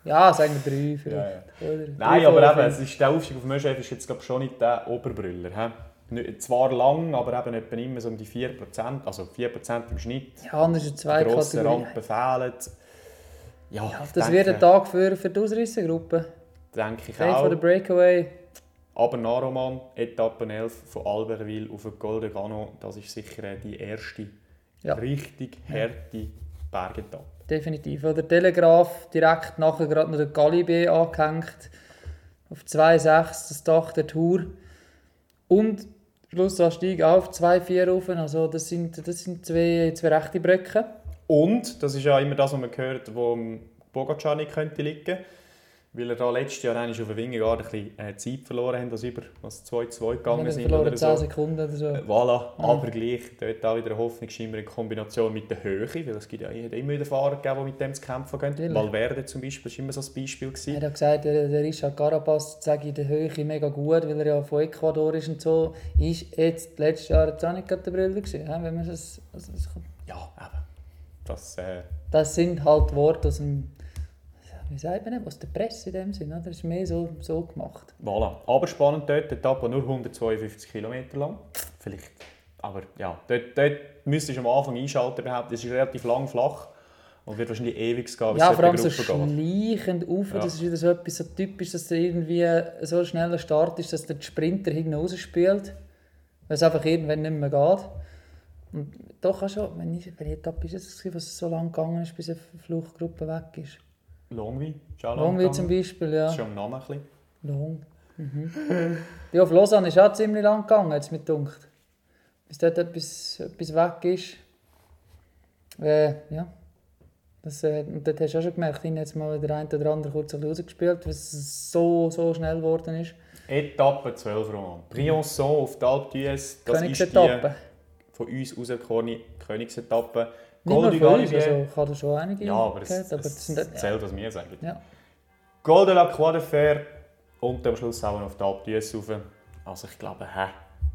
[SPEAKER 3] ja, sagen wir drei vielleicht. Oder?
[SPEAKER 2] Nein,
[SPEAKER 3] Drei,
[SPEAKER 2] aber eben, es ist, der Aufstieg auf Möschef ist jetzt glaub, schon nicht der Oberbrüller. He? Nicht- Zwar lang, aber eben etwa immer so um die 4%, also 4% im Schnitt.
[SPEAKER 3] Ja, anders sind zwei
[SPEAKER 2] Die grossen
[SPEAKER 3] Kategorien.
[SPEAKER 2] Rampen fehlen. Ja,
[SPEAKER 3] das
[SPEAKER 2] denke,
[SPEAKER 3] wird ein Tag für, für die Ausreissegruppe.
[SPEAKER 2] denke ich
[SPEAKER 3] Day
[SPEAKER 2] auch.
[SPEAKER 3] for the Breakaway.
[SPEAKER 2] Aber Naroman, Etappe 11 von Albertville auf den Col de Gano, das ist sicher die erste
[SPEAKER 3] Ja.
[SPEAKER 2] richtig harte Bergetappe.
[SPEAKER 3] Definitiv. Oder Telegraph direkt nachher gerade noch der Galibier angehängt. Auf 2,6 das Dach der Tour. Und Schlussanstieg auf 2,4 rauf. Also das sind, das sind zwei, zwei rechte Brücken.
[SPEAKER 2] Und, das ist ja immer das, was man hört, wo dem Pogacar nicht könnte liegen weil er da letztes Jahr eigentlich auf der Wingegaard ein bisschen äh, Zeit verloren hat, dass über was 2-2 gegangen
[SPEAKER 3] Wir
[SPEAKER 2] sind
[SPEAKER 3] verloren
[SPEAKER 2] oder
[SPEAKER 3] 10
[SPEAKER 2] so.
[SPEAKER 3] Sekunden oder so.
[SPEAKER 2] Äh, Voilà, aber gleich dort auch wieder eine Hoffnungsschimmer in Kombination mit der Höhe, weil es gibt ja immer wieder Fahrer gegeben, die mit dem zu kämpfen gehen.
[SPEAKER 3] Natürlich.
[SPEAKER 2] Valverde zum Beispiel war immer so ein Beispiel.
[SPEAKER 3] Er
[SPEAKER 2] Gewesen.
[SPEAKER 3] hat gesagt, der, der Richard Carapaz sage in der Höhe mega gut, weil er ja von Ecuador ist und so. Ist jetzt letztes Jahr jetzt auch nicht gerade der Brille gewesen, wenn man das, also das,
[SPEAKER 2] Ja, eben. Das, äh,
[SPEAKER 3] das sind halt Worte aus dem, wie sagt man, aus der Presse in dem Sinn, oder? Das ist mehr so, so gemacht.
[SPEAKER 2] voilà. Aber spannend dort, die Etappe nur 152 km lang. Vielleicht. Aber ja, dort, dort müsstest du am Anfang einschalten behaupten. Es ist relativ lang flach und wird wahrscheinlich ewig gehen, bis
[SPEAKER 3] Ja, vor allem so schleichend auf,
[SPEAKER 2] Ja.
[SPEAKER 3] das ist wieder so etwas so typisch, dass der irgendwie so ein schneller Start ist, dass der Sprinter hinten rausspielt, weil es einfach irgendwann nicht mehr geht. Und doch auch schon, wenn ich, welche Etappe ist es, was so lange gegangen ist, bis eine Fluchtgruppe weg ist?
[SPEAKER 2] Longwy, lang
[SPEAKER 3] Longwy zum. Beispiel,
[SPEAKER 2] Das
[SPEAKER 3] ja.
[SPEAKER 2] ist schon am Namen ein bisschen.
[SPEAKER 3] Long. Mhm. ja, auf Lausanne ist auch ziemlich lang gegangen, jetzt mit dunkt. Bis dort etwas, etwas weg ist. Äh, ja. Das, äh, und dort hast du auch schon gemerkt, ich jetzt mal der eine oder andere kurz ein bisschen rausgespielt, weil es so, so schnell geworden ist.
[SPEAKER 2] Etappe 12, Roman. Briançon auf die Alpe d'Huez. Das ist die. Von uns auserkorene Königsetappe.
[SPEAKER 3] Uns,
[SPEAKER 2] Galibier.
[SPEAKER 3] also ich habe schon einige
[SPEAKER 2] Ja, aber es,
[SPEAKER 3] gehört, aber
[SPEAKER 2] es,
[SPEAKER 3] das
[SPEAKER 2] es
[SPEAKER 3] ja,
[SPEAKER 2] zählt, was wir sagen.
[SPEAKER 3] ja.
[SPEAKER 2] Col de la Croix de Fer und am Schluss auch noch auf die d'Huez rauf. Also ich glaube, hä,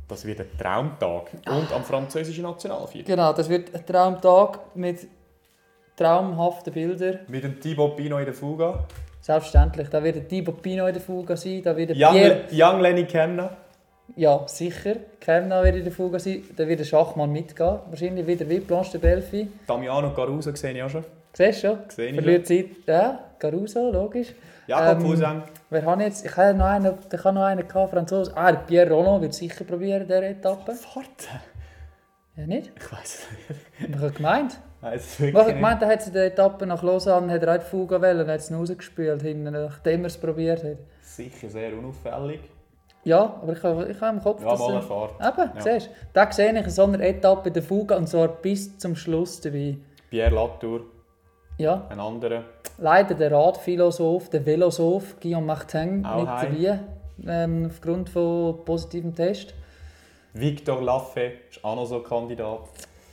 [SPEAKER 2] das wird ein Traumtag. Und am französischen Nationalviertel.
[SPEAKER 3] Genau, das wird ein Traumtag mit traumhaften Bildern.
[SPEAKER 2] Mit dem Thibaut Pinot in der Fuga.
[SPEAKER 3] Selbstverständlich, da wird ein Thibaut Pinot in der Fuga sein, da wird
[SPEAKER 2] Young,
[SPEAKER 3] Pierre...
[SPEAKER 2] Young Lenny Kemna.
[SPEAKER 3] Ja, sicher. Kemna wird in der Fuga sein. Dann wird der Schachmann mitgehen. Wahrscheinlich wieder wie Planche de Belfi.
[SPEAKER 2] Damiano Caruso sehe ich auch schon.
[SPEAKER 3] Siehst du schon?
[SPEAKER 2] Sehe ich
[SPEAKER 3] Verliert Zeit. Ja, Caruso, logisch.
[SPEAKER 2] Jakob
[SPEAKER 3] Ähm,
[SPEAKER 2] Fusen.
[SPEAKER 3] Wer hat jetzt? Ich habe noch einen, ich habe noch einen gehabt, Franzose. Ah, der Pierre Roland wird sicher probieren, dieser Etappe.
[SPEAKER 2] Warte.
[SPEAKER 3] Ja, nicht?
[SPEAKER 2] Ich weiß es nicht.
[SPEAKER 3] Ich habe gemeint.
[SPEAKER 2] Es
[SPEAKER 3] Ich
[SPEAKER 2] nicht.
[SPEAKER 3] gemeint, er hat in der Etappe nach Lausanne hat er auch die Fuga wählen und hat es rausgespielt, nachdem er es probiert hat.
[SPEAKER 2] Sicher sehr unauffällig.
[SPEAKER 3] Ja, aber ich habe, ich habe im Kopf,
[SPEAKER 2] Ja,
[SPEAKER 3] dass
[SPEAKER 2] mal
[SPEAKER 3] er...
[SPEAKER 2] erfahren.
[SPEAKER 3] Eben,
[SPEAKER 2] Ja.
[SPEAKER 3] siehst du. Da sehe ich in so einer Etappe der Fuga und zwar bis zum Schluss dabei.
[SPEAKER 2] Pierre Latour,
[SPEAKER 3] Ja,
[SPEAKER 2] ein anderer.
[SPEAKER 3] leider der Radphilosoph, der Velosoph Guillaume Martin
[SPEAKER 2] Auch
[SPEAKER 3] nicht dabei, ähm, aufgrund von positivem Test.
[SPEAKER 2] Victor Lafay ist auch noch so ein Kandidat.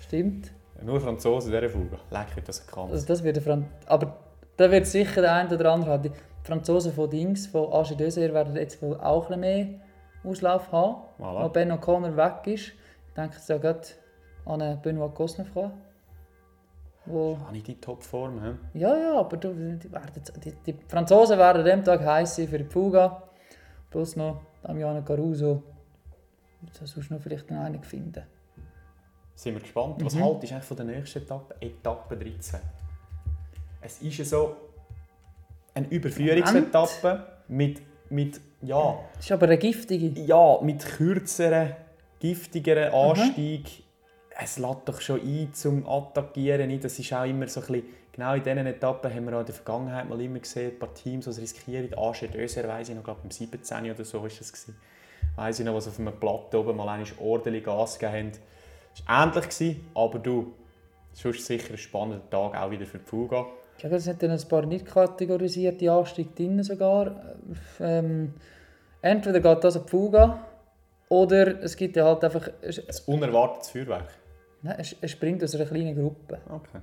[SPEAKER 3] Stimmt.
[SPEAKER 2] Nur Franzosen in dieser Fuge. Leck, wird das erkannt.
[SPEAKER 3] Also das wird Fran Aber da wird sicher der eine oder andere haben. Die Franzosen von Dings, von Agi Döser, werden jetzt wohl auch ein mehr Auslauf haben.
[SPEAKER 2] Voilà.
[SPEAKER 3] Wenn Ben O'Connor weg ist, ich denke jetzt ja gerade an Benoit Cosnefroy. Wo
[SPEAKER 2] Auch nicht in Topform. He?
[SPEAKER 3] Ja, ja, aber du, die, die, die Franzosen werden an dem Tag heiß sein für die Fuga. Plus noch Damiano Caruso. Da du noch vielleicht noch einen finden.
[SPEAKER 2] Sind wir gespannt. Was
[SPEAKER 3] Mhm.
[SPEAKER 2] haltest du eigentlich von der nächsten Etappe? Etappe 13. Es ist ja so eine Überführungsetappe mit, mit, ja,
[SPEAKER 3] Das ist aber eine giftige.
[SPEAKER 2] ja, mit kürzeren, giftigeren Anstieg. Es lädt doch schon ein zum Attackieren. Das ist auch immer so ein bisschen, genau in diesen Etappen haben wir auch in der Vergangenheit mal immer gesehen, ein paar Teams, die es riskieren. Döser, weiss ich noch, glaube im 17. oder so war das. Gewesen. Weiss ich noch, was auf einem Platte oben mal einmal ordentlich Gas gegeben haben. Es war ähnlich, aber du, sonst sicher ein spannender Tag, auch wieder für die Fuga.
[SPEAKER 3] Ich glaube, es sind dann ein paar nicht kategorisierte Anstiege drin sogar. Ähm, entweder geht das an die Fuga oder es gibt ja halt einfach... Es,
[SPEAKER 2] Ein unerwartetes Feuerwerk.
[SPEAKER 3] nein, es, es springt aus einer kleinen Gruppe.
[SPEAKER 2] Okay.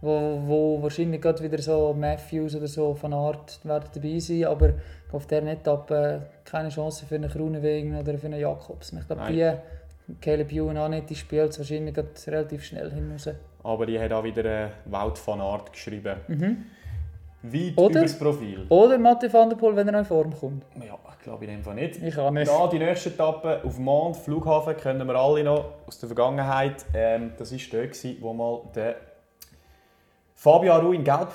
[SPEAKER 3] wo, wo wahrscheinlich gerade wieder so Matthews oder so von Art werden dabei sein, aber auf dieser Etappe keine Chance für einen Kronenwegen oder für einen Jakobsen. Ich glaube, die Caleb Ewan auch nicht, die spielt es wahrscheinlich relativ schnell hinaus.
[SPEAKER 2] Aber die hat auch wieder eine Wout van Art geschrieben.
[SPEAKER 3] Mhm.
[SPEAKER 2] Weit
[SPEAKER 3] Oder?
[SPEAKER 2] über das Profil.
[SPEAKER 3] Oder Mathieu van der Poel, wenn er noch in Form kommt.
[SPEAKER 2] Ja, ich glaube in dem Fall nicht.
[SPEAKER 3] Ich auch nicht.
[SPEAKER 2] Ja, die nächste Etappe auf Mond, Flughafen, kennen wir alle noch aus der Vergangenheit. Ähm, das war dort, gewesen, wo mal der Fabio Aru in Gelb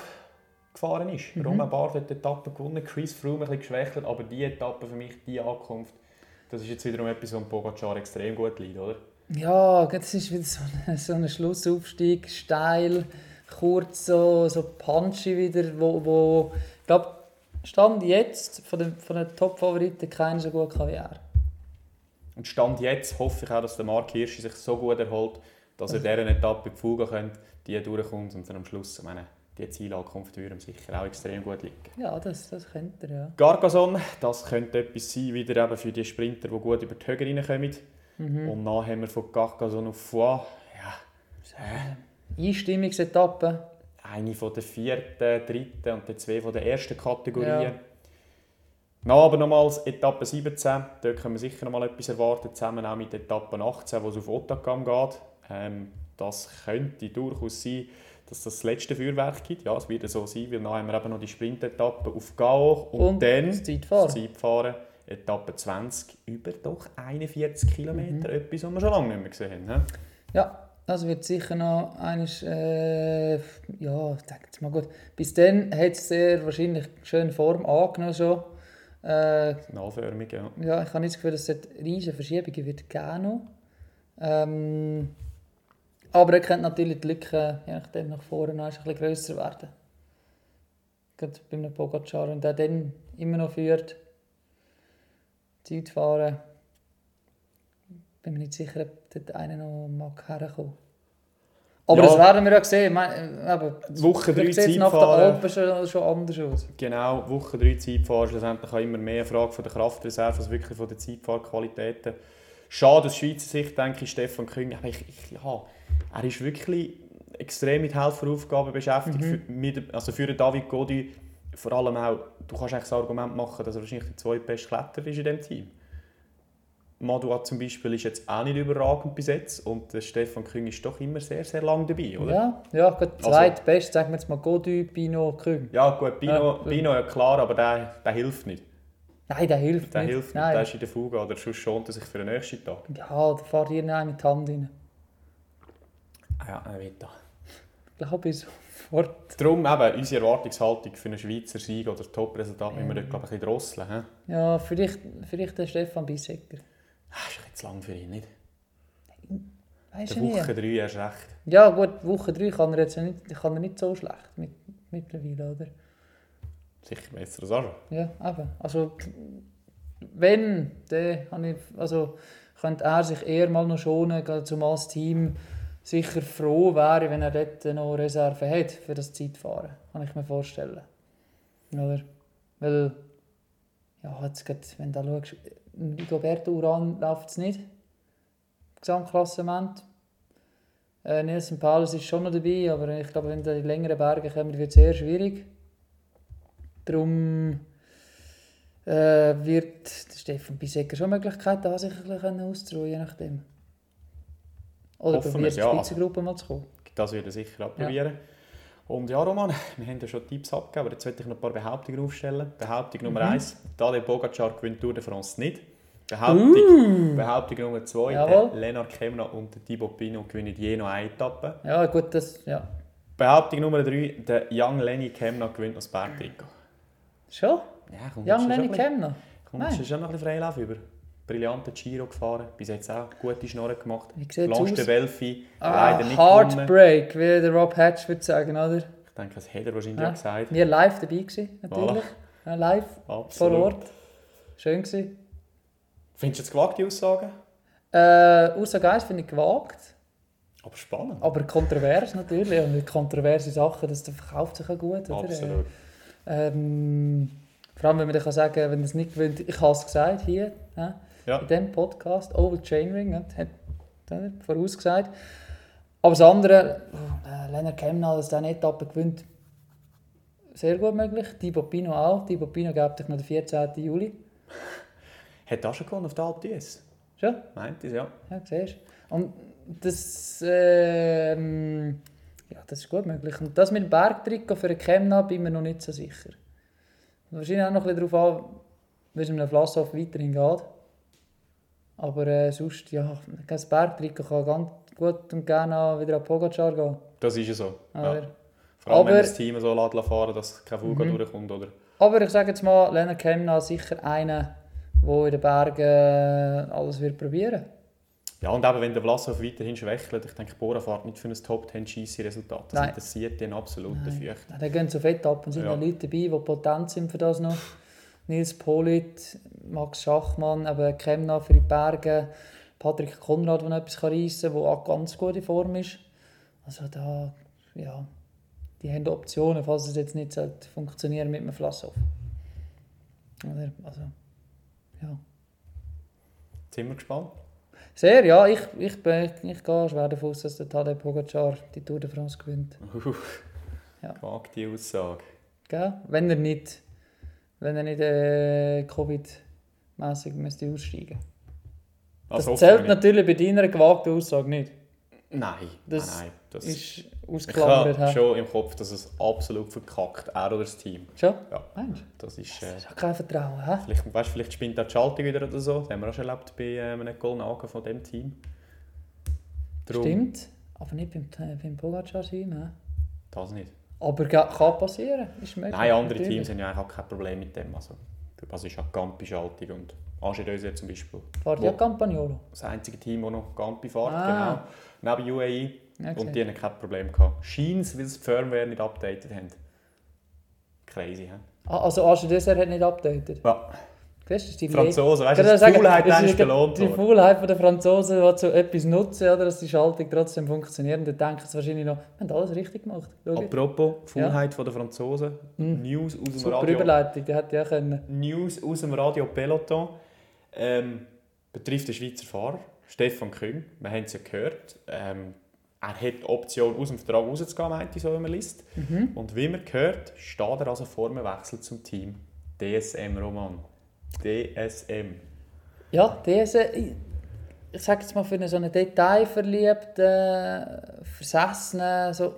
[SPEAKER 2] gefahren ist.
[SPEAKER 3] Mhm.
[SPEAKER 2] Romain Bardet hat die Etappe gewonnen, Chris Froome ein bisschen geschwächelt, aber die Etappe für mich, die Ankunft, das ist jetzt wiederum etwas, was Pogacar extrem gut liegt, oder?
[SPEAKER 3] Ja, das ist wieder so ein, so ein Schlussaufstieg, steil, kurz, so, so punchy wieder, wo, wo ich glaube, Stand jetzt von den, von den Top-Favoriten keiner so gut kann wie er.
[SPEAKER 2] Und Stand jetzt hoffe ich auch, dass der Mark Hirschi sich so gut erholt, dass er dieser Etappe in die Fuge könnte, die durchkommt und dann am Schluss, meine, die Zielankunft würde ihm sicher auch extrem gut liegen.
[SPEAKER 3] Ja, das, das könnte er, ja.
[SPEAKER 2] Carcassonne, das könnte etwas sein, wieder eben für die Sprinter, die gut über die Höhe reinkommen.
[SPEAKER 3] Mhm.
[SPEAKER 2] Und dann haben wir von Carcassonne auf Foix, ja,
[SPEAKER 3] Einstimmungsetappe.
[SPEAKER 2] eine von der vierten, dritten und die zwei von der ersten Kategorie.
[SPEAKER 3] Ja.
[SPEAKER 2] Dann aber nochmals Etappe 17, dort können wir sicher noch mal etwas erwarten, zusammen auch mit Etappe 18, wo es auf Otakam geht. Ähm, das könnte durchaus sein, dass das das letzte Feuerwerk gibt. Ja, es wird so sein, weil dann haben wir eben noch die Sprintetappe auf Gao und,
[SPEAKER 3] Und
[SPEAKER 2] dann
[SPEAKER 3] das Zeitfahren.
[SPEAKER 2] das Zeitfahren, Etappe 20, über doch 41 Kilometer, etwas, was wir schon lange nicht mehr gesehen haben. he?
[SPEAKER 3] Ja, das wird sicher noch eines, äh, ja, jetzt mal gut. Bis dann hat es sehr wahrscheinlich schön Form angenommen schon. Äh,
[SPEAKER 2] Nachförmig, ja.
[SPEAKER 3] ja, ich habe nicht das Gefühl, dass es dort riesige Verschiebungen wird geben noch. Ähm, aber er könnte natürlich die Lücke, je nachdem nach vorne, noch ein bisschen grösser werden. Gerade bei einem Pogacar, und der dann immer noch führt, Zeit fahren, bin mir nicht sicher, ob dort einer noch mag herkommen. Aber
[SPEAKER 2] Ja.
[SPEAKER 3] das werden wir ja sehen. Meine,
[SPEAKER 2] Woche drei
[SPEAKER 3] vielleicht sieht es nach
[SPEAKER 2] Zeitfahren.
[SPEAKER 3] Alpen schon, schon anders aus.
[SPEAKER 2] Genau, Woche 3 Zeitfahren schlussendlich auch immer mehr eine Frage von der Kraftreserve als wirklich von den Zeitfahrqualitäten. Schade aus Schweizer Sicht, denke ich, Stefan Küng. Aber ich, ich, ja, er ist wirklich extrem mit Helferaufgaben beschäftigt. Für, mit, also für David Godi vor allem auch, du kannst eigentlich das Argument machen, dass er wahrscheinlich der zweitbeste Kletterer ist in diesem Team. Madua zum Beispiel ist jetzt auch nicht überragend bis jetzt und der Stefan Küng ist doch immer sehr, sehr lang dabei, oder?
[SPEAKER 3] Ja, ja gerade
[SPEAKER 2] Also-
[SPEAKER 3] zweitbest, sagen wir jetzt mal Gody, Pino, Küng.
[SPEAKER 2] Ja, gut, Bino,
[SPEAKER 3] Ja.
[SPEAKER 2] Bino ja klar, aber der, der hilft nicht.
[SPEAKER 3] Nein, der hilft
[SPEAKER 2] Der
[SPEAKER 3] nicht.
[SPEAKER 2] hilft nicht,
[SPEAKER 3] Nein.
[SPEAKER 2] der ist in der Fuge oder sonst schont er sich für den nächsten Tag.
[SPEAKER 3] Ja, da fahrt ihr mit die Hand rein.
[SPEAKER 2] Ah Ja, er wird da.
[SPEAKER 3] Glaube ich sofort.
[SPEAKER 2] Darum eben unsere Erwartungshaltung für einen Schweizer Sieg oder Top-Resultat müssen wir dort glaube ich, ein bisschen drosseln. He?
[SPEAKER 3] Ja, vielleicht, vielleicht der Stefan Bissecker.
[SPEAKER 2] Ah, ist jetzt lang für ihn, nicht?
[SPEAKER 3] Weißt
[SPEAKER 2] Der? Woche 3 erst recht.
[SPEAKER 3] Ja gut, Woche 3 kann er jetzt nicht, kann er nicht so schlecht mit, mittlerweile, oder?
[SPEAKER 2] Sicher besser als Aja.
[SPEAKER 3] Ja, eben. Also, wenn, dann also, könnte er sich eher mal noch schonen, gerade zumal das Team sicher froh wäre, wenn er dort noch Reserve hat für das Zeitfahren. Kann ich mir vorstellen. Oder? Weil, ja, jetzt gerade, wenn du da schaust, Rigoberto Uran läuft es nicht. Gesamtklassement. Äh, Nelson Paulus ist schon noch dabei, aber ich glaube, wenn die längeren Berge kommen, wird es sehr schwierig. Darum äh, wird Stefan Bisecker schon Möglichkeiten haben, sich ein bisschen auszuruhen, je nachdem. Oder
[SPEAKER 2] Hoffen
[SPEAKER 3] probiert
[SPEAKER 2] ja.
[SPEAKER 3] Spitzengruppe mal zu kommen.
[SPEAKER 2] Das würde ich sicher abprobieren. Und ja, Roman, wir haben ja schon Tipps abgegeben, aber jetzt möchte ich noch ein paar Behauptungen aufstellen. Behauptung Nummer
[SPEAKER 3] Mhm.
[SPEAKER 2] 1, Tadej Pogacar gewinnt Tour de France nicht. Behauptung, Behauptung Nummer 2,
[SPEAKER 3] Uh. Jawohl.
[SPEAKER 2] Lennart Kemna und Thibaut Pinot gewinnen je noch eine Etappe.
[SPEAKER 3] Ja, gut, das, ja.
[SPEAKER 2] Behauptung Nummer 3, der Young Lenny Kemna gewinnt das Bergtrikot.
[SPEAKER 3] Schon?
[SPEAKER 2] Ja, kommt
[SPEAKER 3] Young Lenny Kemner?
[SPEAKER 2] Kommt schon noch ein bisschen Freilauf über. Brillanten Giro gefahren, bis jetzt auch gute Schnorren gemacht.
[SPEAKER 3] Wie sieht's
[SPEAKER 2] Langste
[SPEAKER 3] aus?
[SPEAKER 2] Welfi,
[SPEAKER 3] Ah,
[SPEAKER 2] leider nicht.
[SPEAKER 3] Heartbreak, wie der Rob Hatch würde sagen, oder?
[SPEAKER 2] Ich denke, das hätte er wahrscheinlich
[SPEAKER 3] Ja.
[SPEAKER 2] auch gesagt.
[SPEAKER 3] Wir live dabei gewesen, natürlich. Ja, live, vor
[SPEAKER 2] Absolut.
[SPEAKER 3] Ort. Schön gewesen.
[SPEAKER 2] Findest du jetzt gewagte Aussagen?
[SPEAKER 3] Äh, Aussage 1 finde ich gewagt,
[SPEAKER 2] Aber spannend.
[SPEAKER 3] aber kontrovers natürlich. Und kontroverse Sachen, das verkauft sich auch gut, oder?
[SPEAKER 2] Absolut.
[SPEAKER 3] Ähm, vor allem, wenn man dann kann sagen wenn man es nicht gewinnt, ich habe es gesagt hier, ja,
[SPEAKER 2] Ja.
[SPEAKER 3] in diesem Podcast, Oval Chainring, hat, hat, hat vorausgesagt. Aber das andere, äh, Lennart Kemna, dass der eine Etappe gewinnt, sehr gut möglich. Thibaut Pino auch. Thibaut Pino gibt dich noch den 14. Juli.
[SPEAKER 2] Hat auch schon gewonnen auf der Alp d'Huez?
[SPEAKER 3] Schon?
[SPEAKER 2] Meint es, ja.
[SPEAKER 3] Ja, siehst. Und das, ähm, ja, das ist gut möglich. Und das mit dem Bergtrikot für den Kemna bin ich mir noch nicht so sicher. Wahrscheinlich auch noch ein bisschen darauf an, wie es mit dem Vlasov weiterhin geht. Aber äh, sonst, ja, das Bergtrikot kann ganz gut und gerne auch wieder an Pogacar gehen.
[SPEAKER 2] Das ist ja so. Ja. Vor allem, wenn
[SPEAKER 3] Aber-
[SPEAKER 2] man das Team so lässt fahren dass kein Fuga
[SPEAKER 3] Mhm.
[SPEAKER 2] durchkommt, oder?
[SPEAKER 3] Aber ich sage jetzt mal, Lennart Kemna ist sicher einer, der in den Bergen äh, alles wird probieren
[SPEAKER 2] Ja, und eben, wenn der Vlasov weiterhin schwächelt, ich denke, Bora fährt nicht für ein top 10 scheisse resultat Das
[SPEAKER 3] Nein.
[SPEAKER 2] interessiert den absolut dafür.
[SPEAKER 3] Ja, Da gehen so fett ab und sind
[SPEAKER 2] Ja.
[SPEAKER 3] noch Leute dabei, die potent sind für das noch. Nils Polit, Max Schachmann, eben Kemna für die Berge, Patrick Konrad, der noch etwas reissen kann, der auch ganz gut in Form ist. Also da, ja, die haben Optionen, falls es jetzt nicht funktionieren mit dem Flassoff. Oder, also, ja.
[SPEAKER 2] Sind wir gespannt?
[SPEAKER 3] Sehr, ja, ich, ich, bin, ich gehe schwer davon aus, dass der Tadej Pogacar die Tour de France gewinnt. Ja.
[SPEAKER 2] Gewagte Aussage.
[SPEAKER 3] Gell? Wenn er nicht, wenn er nicht äh, Covid-mässig müsste aussteigen Das
[SPEAKER 2] Also, hoffen
[SPEAKER 3] zählt natürlich bei deiner gewagten Aussage nicht.
[SPEAKER 2] Nein,
[SPEAKER 3] Das
[SPEAKER 2] nein, nein. Das
[SPEAKER 3] Ist
[SPEAKER 2] ich
[SPEAKER 3] ausgeklammert.
[SPEAKER 2] habe
[SPEAKER 3] hä?
[SPEAKER 2] schon im Kopf, dass es absolut verkackt, er oder das Team.
[SPEAKER 3] Schon?
[SPEAKER 2] Ja.
[SPEAKER 3] Meinst du?
[SPEAKER 2] Das ist...
[SPEAKER 3] Das
[SPEAKER 2] Äh,
[SPEAKER 3] ist auch kein Vertrauen, hä?
[SPEAKER 2] vielleicht, weißt, vielleicht spinnt auch die Schaltung wieder oder so. Das haben wir auch schon erlebt bei äh, einem Golnagen von dem Team. Darum-
[SPEAKER 3] Stimmt. Aber nicht beim, beim Pogacar-Team, hä?
[SPEAKER 2] Das nicht.
[SPEAKER 3] Aber kann passieren. Ist möglich,
[SPEAKER 2] Nein, andere
[SPEAKER 3] natürlich.
[SPEAKER 2] Teams haben ja eigentlich auch kein Problem mit dem. Also, also ist auch Gampi-Schaltung und Angers Döse zum Beispiel.
[SPEAKER 3] Fahrt ja Campagnolo.
[SPEAKER 2] Das einzige Team, das noch Gampi fährt,
[SPEAKER 3] Ah.
[SPEAKER 2] genau. Neben UAE.
[SPEAKER 3] Ja,
[SPEAKER 2] und die haben kein Problem gehabt. Scheint weil sie die Firmware nicht updated haben. Crazy, hä?
[SPEAKER 3] Ah, also Arche Dessert hat nicht updated.
[SPEAKER 2] Ja,
[SPEAKER 3] Siehst das die
[SPEAKER 2] Franzosen, weißt du, die Faulheit ist
[SPEAKER 3] ist
[SPEAKER 2] belohnt
[SPEAKER 3] Die. Faulheit der Franzosen, die zu etwas nutzen, oder, dass die Schaltung trotzdem funktioniert. Und dann denken sie wahrscheinlich noch, wir haben alles richtig gemacht. Schau.
[SPEAKER 2] Apropos Faulheit von der Franzosen.
[SPEAKER 3] Mhm.
[SPEAKER 2] News aus dem
[SPEAKER 3] Super
[SPEAKER 2] Radio.
[SPEAKER 3] Überleitung, die hätte auch können.
[SPEAKER 2] News aus dem Radio Peloton. Ähm, betrifft den Schweizer Fahrer, Stefan Küng. Wir haben es ja gehört. Ähm, er hat die Option, aus dem Vertrag rauszugehen, meinte ich, so wie man liest.
[SPEAKER 3] Mhm.
[SPEAKER 2] Und wie man gehört, steht er also vor einem Wechsel zum Team. DSM Roman. DSM.
[SPEAKER 3] Ja, diese, ich, sage jetzt mal für einen so einen detailverliebten, versessenen, so,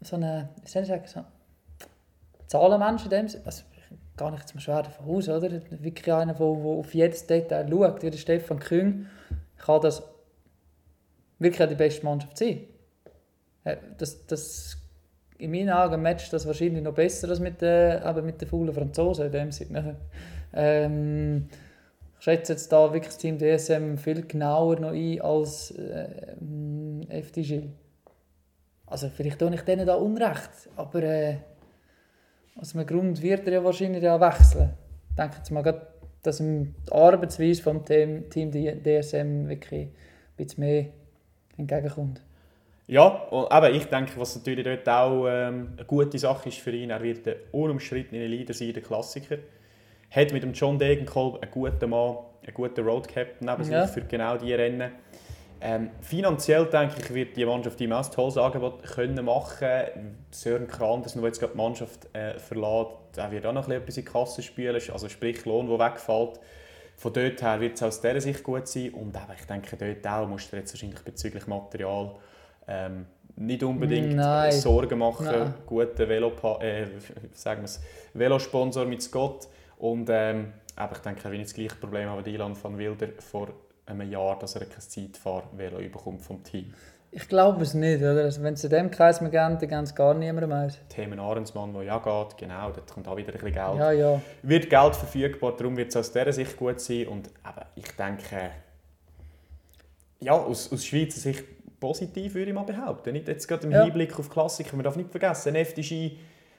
[SPEAKER 3] so einen, wie soll ich sagen, so Zahlenmensch in dem Sinne. Also, gehe nicht mal schwer davon aus, oder? Wirklich einer, der, der auf jedes Detail schaut, wie der Stefan Küng, kann das wirklich auch die beste Mannschaft sein. Ja, Das, das, in meinen Augen matcht das wahrscheinlich noch besser als mit den, eben mit den faulen Franzosen in dem Sinne. Ähm, ich schätze jetzt da wirklich das Team DSM viel genauer noch ein als äh, FDG. Also vielleicht tue ich denen da Unrecht, aber äh, aus einem Grund wird er ja wahrscheinlich auch wechseln. Ich denke jetzt mal, dass die Arbeitsweise vom Team, Team DSM wirklich ein bisschen mehr entgegenkommt.
[SPEAKER 2] Ja, und eben, ich denke, was natürlich dort auch ähm, eine gute Sache ist für ihn, er wird der unumstrittene Leader sein, der Klassiker. Hat mit dem John Degenkolb einen guten Mann, einen guten Road Captain neben
[SPEAKER 3] Ja.
[SPEAKER 2] sich für genau diese Rennen. Ähm, finanziell denke ich, wird die Mannschaft die auch ein tolles Angebot können machen. Sören Kranders, der jetzt gerade die Mannschaft äh, verlässt, der wird auch noch ein bisschen etwas in die Kasse spielen, also sprich Lohn, der wegfällt. Von dort her wird es aus dieser Sicht gut sein. Und eben, ich denke, dort auch musst du jetzt wahrscheinlich bezüglich Material ähm, nicht unbedingt
[SPEAKER 3] Nein.
[SPEAKER 2] Sorgen machen.
[SPEAKER 3] Nein.
[SPEAKER 2] Guter Velo äh, sagen wir's, Velosponsor mit Scott. Und ähm, aber ich denke, wird nicht das gleiche Problem haben wie Ilan van Wilder vor einem Jahr, dass er kein Zeitfahr-Velo bekommt vom Team.
[SPEAKER 3] Ich glaube es nicht, oder? Also, wenn es in dem Kreis mehr geben, dann geben es gar niemandem mehr.
[SPEAKER 2] Themen Ahrensmann, der ja geht, genau, da kommt auch wieder ein bisschen Geld.
[SPEAKER 3] Ja, ja.
[SPEAKER 2] Wird Geld verfügbar, darum wird es aus dieser Sicht gut sein. Und eben, ich denke, ja, aus, aus Schweizer Sicht positiv, würde ich mal behaupten. Nicht jetzt gerade im
[SPEAKER 3] Ja.
[SPEAKER 2] Hinblick auf Klassiker, man darf nicht vergessen, FDG,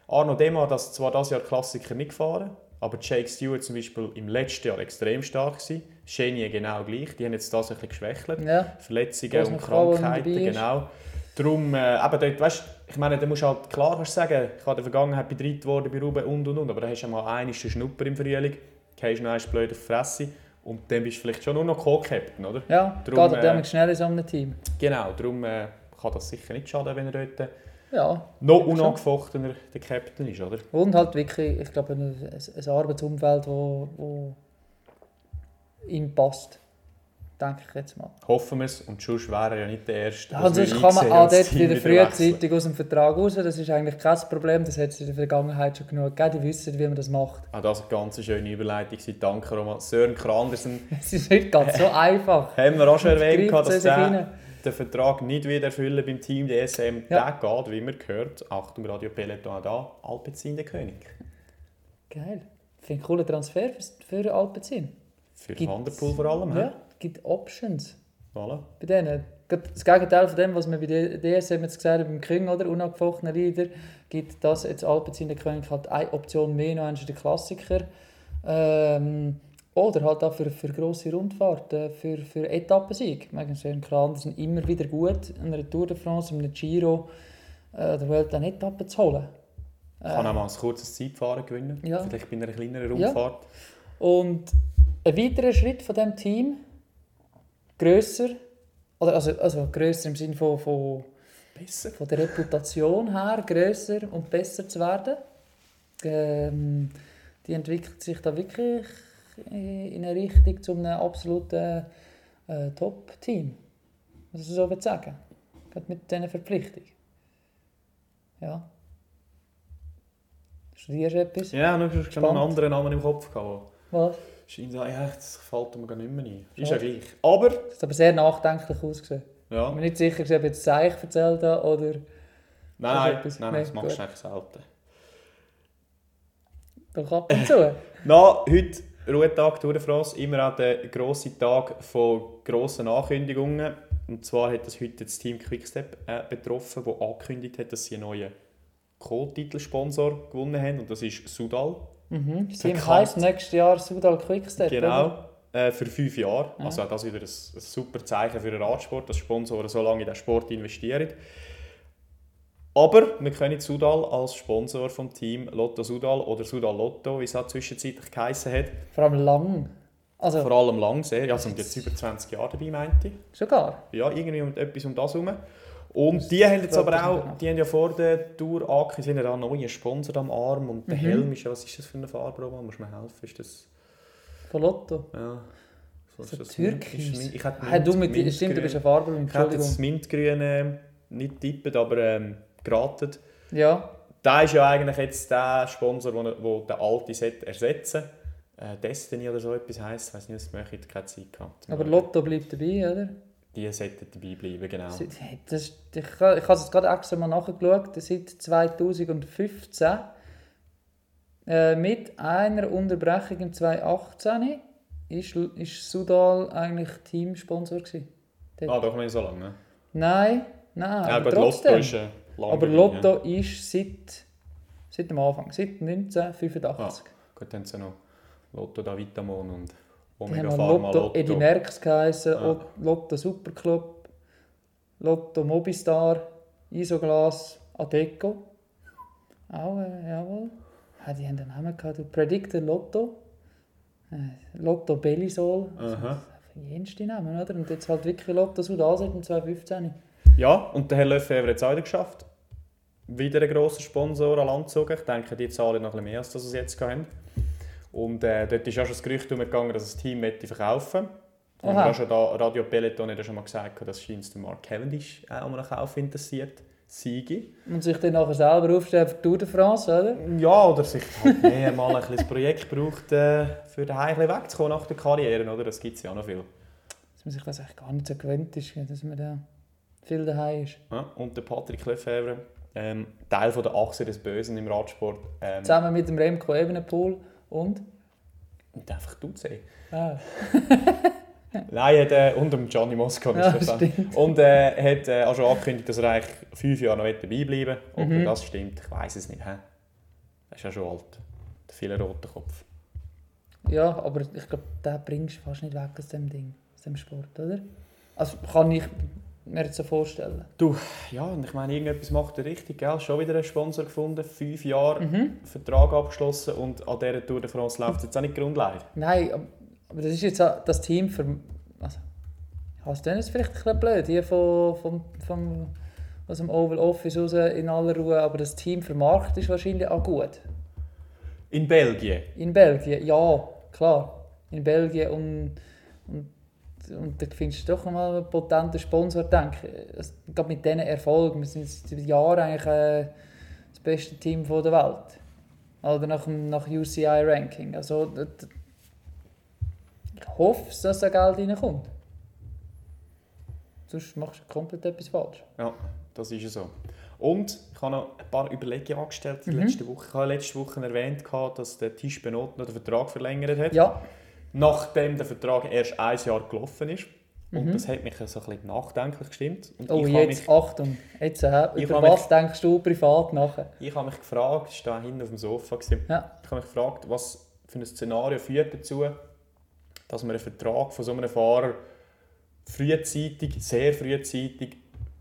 [SPEAKER 2] Arno Demar, das zwar das Jahr Klassiker nicht gefahren, aber Jake Stewart zum Beispiel im letzten Jahr extrem stark war. Chenier genau gleich, die haben jetzt das ein bisschen geschwächelt.
[SPEAKER 3] ja.
[SPEAKER 2] Verletzungen
[SPEAKER 3] Was
[SPEAKER 2] und Krankheiten, genau. Darum, äh, eben dort, weißt, ich meine, da musst du halt klar kannst du sagen, ich habe in der Vergangenheit bei dritt geworden bei Ruben und und und, aber da hast du einmal einen Schnupper im Frühling, gehst noch einmal blöd auf die Fresse und dann bist du vielleicht schon nur noch Co-Captain, oder?
[SPEAKER 3] Ja,
[SPEAKER 2] Drum,
[SPEAKER 3] geht
[SPEAKER 2] äh,
[SPEAKER 3] schnell in so einem Team.
[SPEAKER 2] Genau, darum äh, kann das sicher nicht schaden, wenn er dort
[SPEAKER 3] Ja,
[SPEAKER 2] noch unangefochtener der Captain ist, oder?
[SPEAKER 3] und halt wirklich, ich glaube, ein, ein Arbeitsumfeld, wo, wo ihm passt. Denke ich jetzt mal.
[SPEAKER 2] Hoffen wir es. Und sonst wäre er ja nicht der Erste.
[SPEAKER 3] Ja, sonst kann man auch dort wieder frühzeitig aus dem Vertrag raus. Das ist eigentlich kein Problem. Das hat es in der Vergangenheit schon genug gegeben. Die wissen, wie man das macht.
[SPEAKER 2] Auch das war eine ganz schöne Überleitung. Danke, Roman. Sören Krandersen
[SPEAKER 3] Es ist nicht ganz so einfach.
[SPEAKER 2] haben wir auch schon erwähnt, dass der. Den Vertrag nicht wieder erfüllen beim Team DSM.
[SPEAKER 3] Ja.
[SPEAKER 2] Der geht, wie man gehört, Achtung, Radio Peloton da, Alpecin der König.
[SPEAKER 3] Geil. Ich finde einen coolen Transfer für, für Alpecin.
[SPEAKER 2] Für
[SPEAKER 3] Gibt-
[SPEAKER 2] Vanderpool vor allem.
[SPEAKER 3] Ja,
[SPEAKER 2] Ja.
[SPEAKER 3] gibt Options.
[SPEAKER 2] Voilà.
[SPEAKER 3] bei denen. Das Gegenteil von dem, was wir bei DSM jetzt gesagt haben, beim King oder unangefochtenen Leader, gibt das jetzt Alpecin der König halt eine Option mehr, noch der Klassiker. Ähm, oder halt auch für, für grosse Rundfahrten, für, für Etappensieg. Megan Schön klar, sind immer wieder gut, in einer Tour de France, in einem Giro, äh, der Welt eine Etappe zu holen.
[SPEAKER 2] Kann auch mal ein kurzes Zeitfahren gewinnen.
[SPEAKER 3] Ja.
[SPEAKER 2] Vielleicht bei einer kleineren
[SPEAKER 3] Ja.
[SPEAKER 2] Rundfahrt.
[SPEAKER 3] Und ein weiterer Schritt von diesem Team, grösser, oder also, also grösser im Sinne von, von,
[SPEAKER 2] Besser.
[SPEAKER 3] von der Reputation her, grösser und besser zu werden. Ähm, die entwickelt sich da wirklich in eine Richtung zu einem absoluten äh, Top-Team. Was ich so sagen. Gerade mit dieser Verpflichtung. Ja. Studierst du etwas?
[SPEAKER 2] Ja, noch hast du einen anderen Namen im Kopf gehabt.
[SPEAKER 3] Was?
[SPEAKER 2] Scheint ja, ja, das fällt mir gar nicht mehr ein. Ist ja gleich. Aber,
[SPEAKER 3] Das hat aber sehr nachdenklich ausgesehen. Ich bin
[SPEAKER 2] ja,
[SPEAKER 3] nicht sicher, ob ich jetzt Zeich erzählt habe oder...
[SPEAKER 2] nein, nein, nein, das machst du eigentlich selten.
[SPEAKER 3] Doch ab und zu.
[SPEAKER 2] Na, heute Ruhetag Tour de France, immer auch der grosse Tag von grossen Ankündigungen. Und zwar hat das heute das Team Quickstep äh, betroffen, das angekündigt hat, dass sie einen neuen Co-Titelsponsor gewonnen haben. Und das ist Sudal.
[SPEAKER 3] Mhm. Das Team heisst nächstes Jahr Sudal Quickstep.
[SPEAKER 2] Genau. Äh, für fünf Jahre.
[SPEAKER 3] Ja.
[SPEAKER 2] Also auch das wieder ein, ein super Zeichen für den Radsport, dass Sponsoren so lange in den Sport investieren. Aber wir können Sudal als Sponsor vom Team Lotto Sudal oder Sudal Lotto, wie es auch zwischenzeitlich geheißen hat,
[SPEAKER 3] Vor allem lang. Also
[SPEAKER 2] vor allem lang sehr. Ja, sind jetzt über 20 Jahre dabei, meinte ich.
[SPEAKER 3] sogar.
[SPEAKER 2] Ja, irgendwie um etwas um das herum. Und die haben jetzt aber auch, die haben ja vor der Tour angekündigt, haben ja einen neuen Sponsor am Arm und der
[SPEAKER 3] Mhm.
[SPEAKER 2] Helm ist ja, was ist das für eine Farbe, Roman? Musst du mir helfen? Ist das,
[SPEAKER 3] Von Lotto.
[SPEAKER 2] ja...
[SPEAKER 3] So
[SPEAKER 2] ist das? Mint-
[SPEAKER 3] türkis.
[SPEAKER 2] Ich hätte
[SPEAKER 3] Ah, du mit, stimmt, du bist ein Farbe,
[SPEAKER 2] Ich hätte das
[SPEAKER 3] Entschuldigung.
[SPEAKER 2] Mintgrün äh, nicht tippt, aber ähm, geraten.
[SPEAKER 3] Ja,
[SPEAKER 2] Da ist ja eigentlich jetzt der Sponsor, der den alten Set ersetzen äh, Destiny oder so etwas heisst. Ich weiß nicht, ich möchte, keine Zeit gehabt.
[SPEAKER 3] aber Lotto bleibt dabei, oder?
[SPEAKER 2] Die sollten dabei bleiben, genau.
[SPEAKER 3] Das, ist- ich ich habe es gerade extra mal nachgeschaut. Seit 2015 äh, mit einer Unterbrechung im 2018 ist, ist Sudal eigentlich Teamsponsor gewesen. Dort.
[SPEAKER 2] Ah, doch nicht so lange. Ne?
[SPEAKER 3] Nein, nein,
[SPEAKER 2] Ja,
[SPEAKER 3] aber
[SPEAKER 2] gut,
[SPEAKER 3] trotzdem.
[SPEAKER 2] Lotto ist äh,
[SPEAKER 3] aber Lotto ist seit, seit dem Anfang, seit 1985.
[SPEAKER 2] Ja. Gut, dann haben sie noch Lotto da Vitamon und Omega
[SPEAKER 3] haben
[SPEAKER 2] Pharma
[SPEAKER 3] Lotto,
[SPEAKER 2] Lotto.
[SPEAKER 3] Eddie Merckx geheißen,
[SPEAKER 2] Ja.
[SPEAKER 3] Lotto Superclub, Lotto Mobistar, Isoglas, Adeco. Auch, äh, jawohl. Ja, die haben den Namen gehabt. Predictor Lotto, äh, Lotto Bellisol.
[SPEAKER 2] Aha.
[SPEAKER 3] Jenste Namen, oder? Und jetzt halt wirklich Lotto Sudal seit dem 2015.
[SPEAKER 2] Ja, und der Herr Lefebvre hat es auch wieder geschafft. Wieder ein grosser Sponsor an Land gezogen. Ich denke, die zahlen noch ein bisschen mehr, als das sie jetzt haben. Und äh, dort ist auch schon das Gerücht umgegangen, dass das Team möchte verkaufen möchte.
[SPEAKER 3] Aha.
[SPEAKER 2] auch schon da, Radio Peloton hat ja schon mal gesagt, dass scheint Mark Cavendish auch an einem Kauf interessiert Siege.
[SPEAKER 3] Und sich dann nachher selber aufstellen für die Tour de France, oder?
[SPEAKER 2] Ja, oder sich halt mehr mal ein das Projekt braucht, äh, für den Heim wegzukommen nach der Karriere. Oder? Das gibt es ja auch noch viel.
[SPEAKER 3] Dass man sich das eigentlich gar nicht so gewöhnt ist, dass man da viel daheim ist.
[SPEAKER 2] Ja, und der Patrick Lefebvre, ähm, Teil von der Achse des Bösen im Radsport. Ähm,
[SPEAKER 3] Zusammen mit dem Remco Evenepoel und...
[SPEAKER 2] und einfach du sehen.
[SPEAKER 3] Ah,
[SPEAKER 2] Nein, hat, äh, und dem Gianni Mosca.
[SPEAKER 3] Ja,
[SPEAKER 2] und äh, hat äh, auch schon angekündigt, dass er eigentlich fünf Jahre noch dabei bleiben Ob
[SPEAKER 3] Mhm.
[SPEAKER 2] das stimmt, ich weiß es nicht. Er ist ja schon alt. Der viele rote Kopf.
[SPEAKER 3] Ja, aber ich glaube, den bringst du fast nicht weg aus dem Ding, aus dem Sport, oder? Also kann ich mir jetzt so vorstellen.
[SPEAKER 2] Ja, und ich meine, irgendetwas macht er richtig. Gell? Schon wieder einen Sponsor gefunden, fünf Jahre
[SPEAKER 3] Mhm.
[SPEAKER 2] Vertrag abgeschlossen und an dieser Tour de France läuft es jetzt auch nicht grundleer.
[SPEAKER 3] Nein, ab- aber das ist jetzt auch das Team für... Also, hast du das vielleicht ein bisschen blöd, die von, vom, vom aus dem Oval Office raus in aller Ruhe, aber das Team vermarktet ist wahrscheinlich auch gut.
[SPEAKER 2] In Belgien?
[SPEAKER 3] In Belgien, ja, klar. In Belgien und, und, und da findest du doch mal einen potenten Sponsor, denke ich. Gerade mit diesen Erfolgen, wir sind seit Jahren eigentlich äh, das beste Team der Welt. Oder nach, dem- nach UCI-Ranking. Also, ich hoffe, dass da Geld reinkommt. Sonst machst du komplett etwas falsch.
[SPEAKER 2] Ja, das ist ja so. Und ich habe noch ein paar Überlegungen angestellt
[SPEAKER 3] Mhm.
[SPEAKER 2] letzte Woche. Ich habe letzte Woche erwähnt, gehabt, dass der Tisch Benot noch den Vertrag verlängert hat.
[SPEAKER 3] Ja,
[SPEAKER 2] Nachdem der Vertrag erst ein Jahr gelaufen ist. Und
[SPEAKER 3] Mhm.
[SPEAKER 2] das hat mich so ein bisschen nachdenklich gestimmt. Und
[SPEAKER 3] oh jetzt,
[SPEAKER 2] mich,
[SPEAKER 3] Achtung, jetzt, äh,
[SPEAKER 2] Ich
[SPEAKER 3] über was denkst du privat nachher?
[SPEAKER 2] ich habe mich gefragt, ich war hinten auf dem Sofa, gewesen.
[SPEAKER 3] Ja.
[SPEAKER 2] ich habe mich gefragt, was für ein Szenario führt dazu, dass man einen Vertrag von so einem Fahrer frühzeitig, sehr frühzeitig,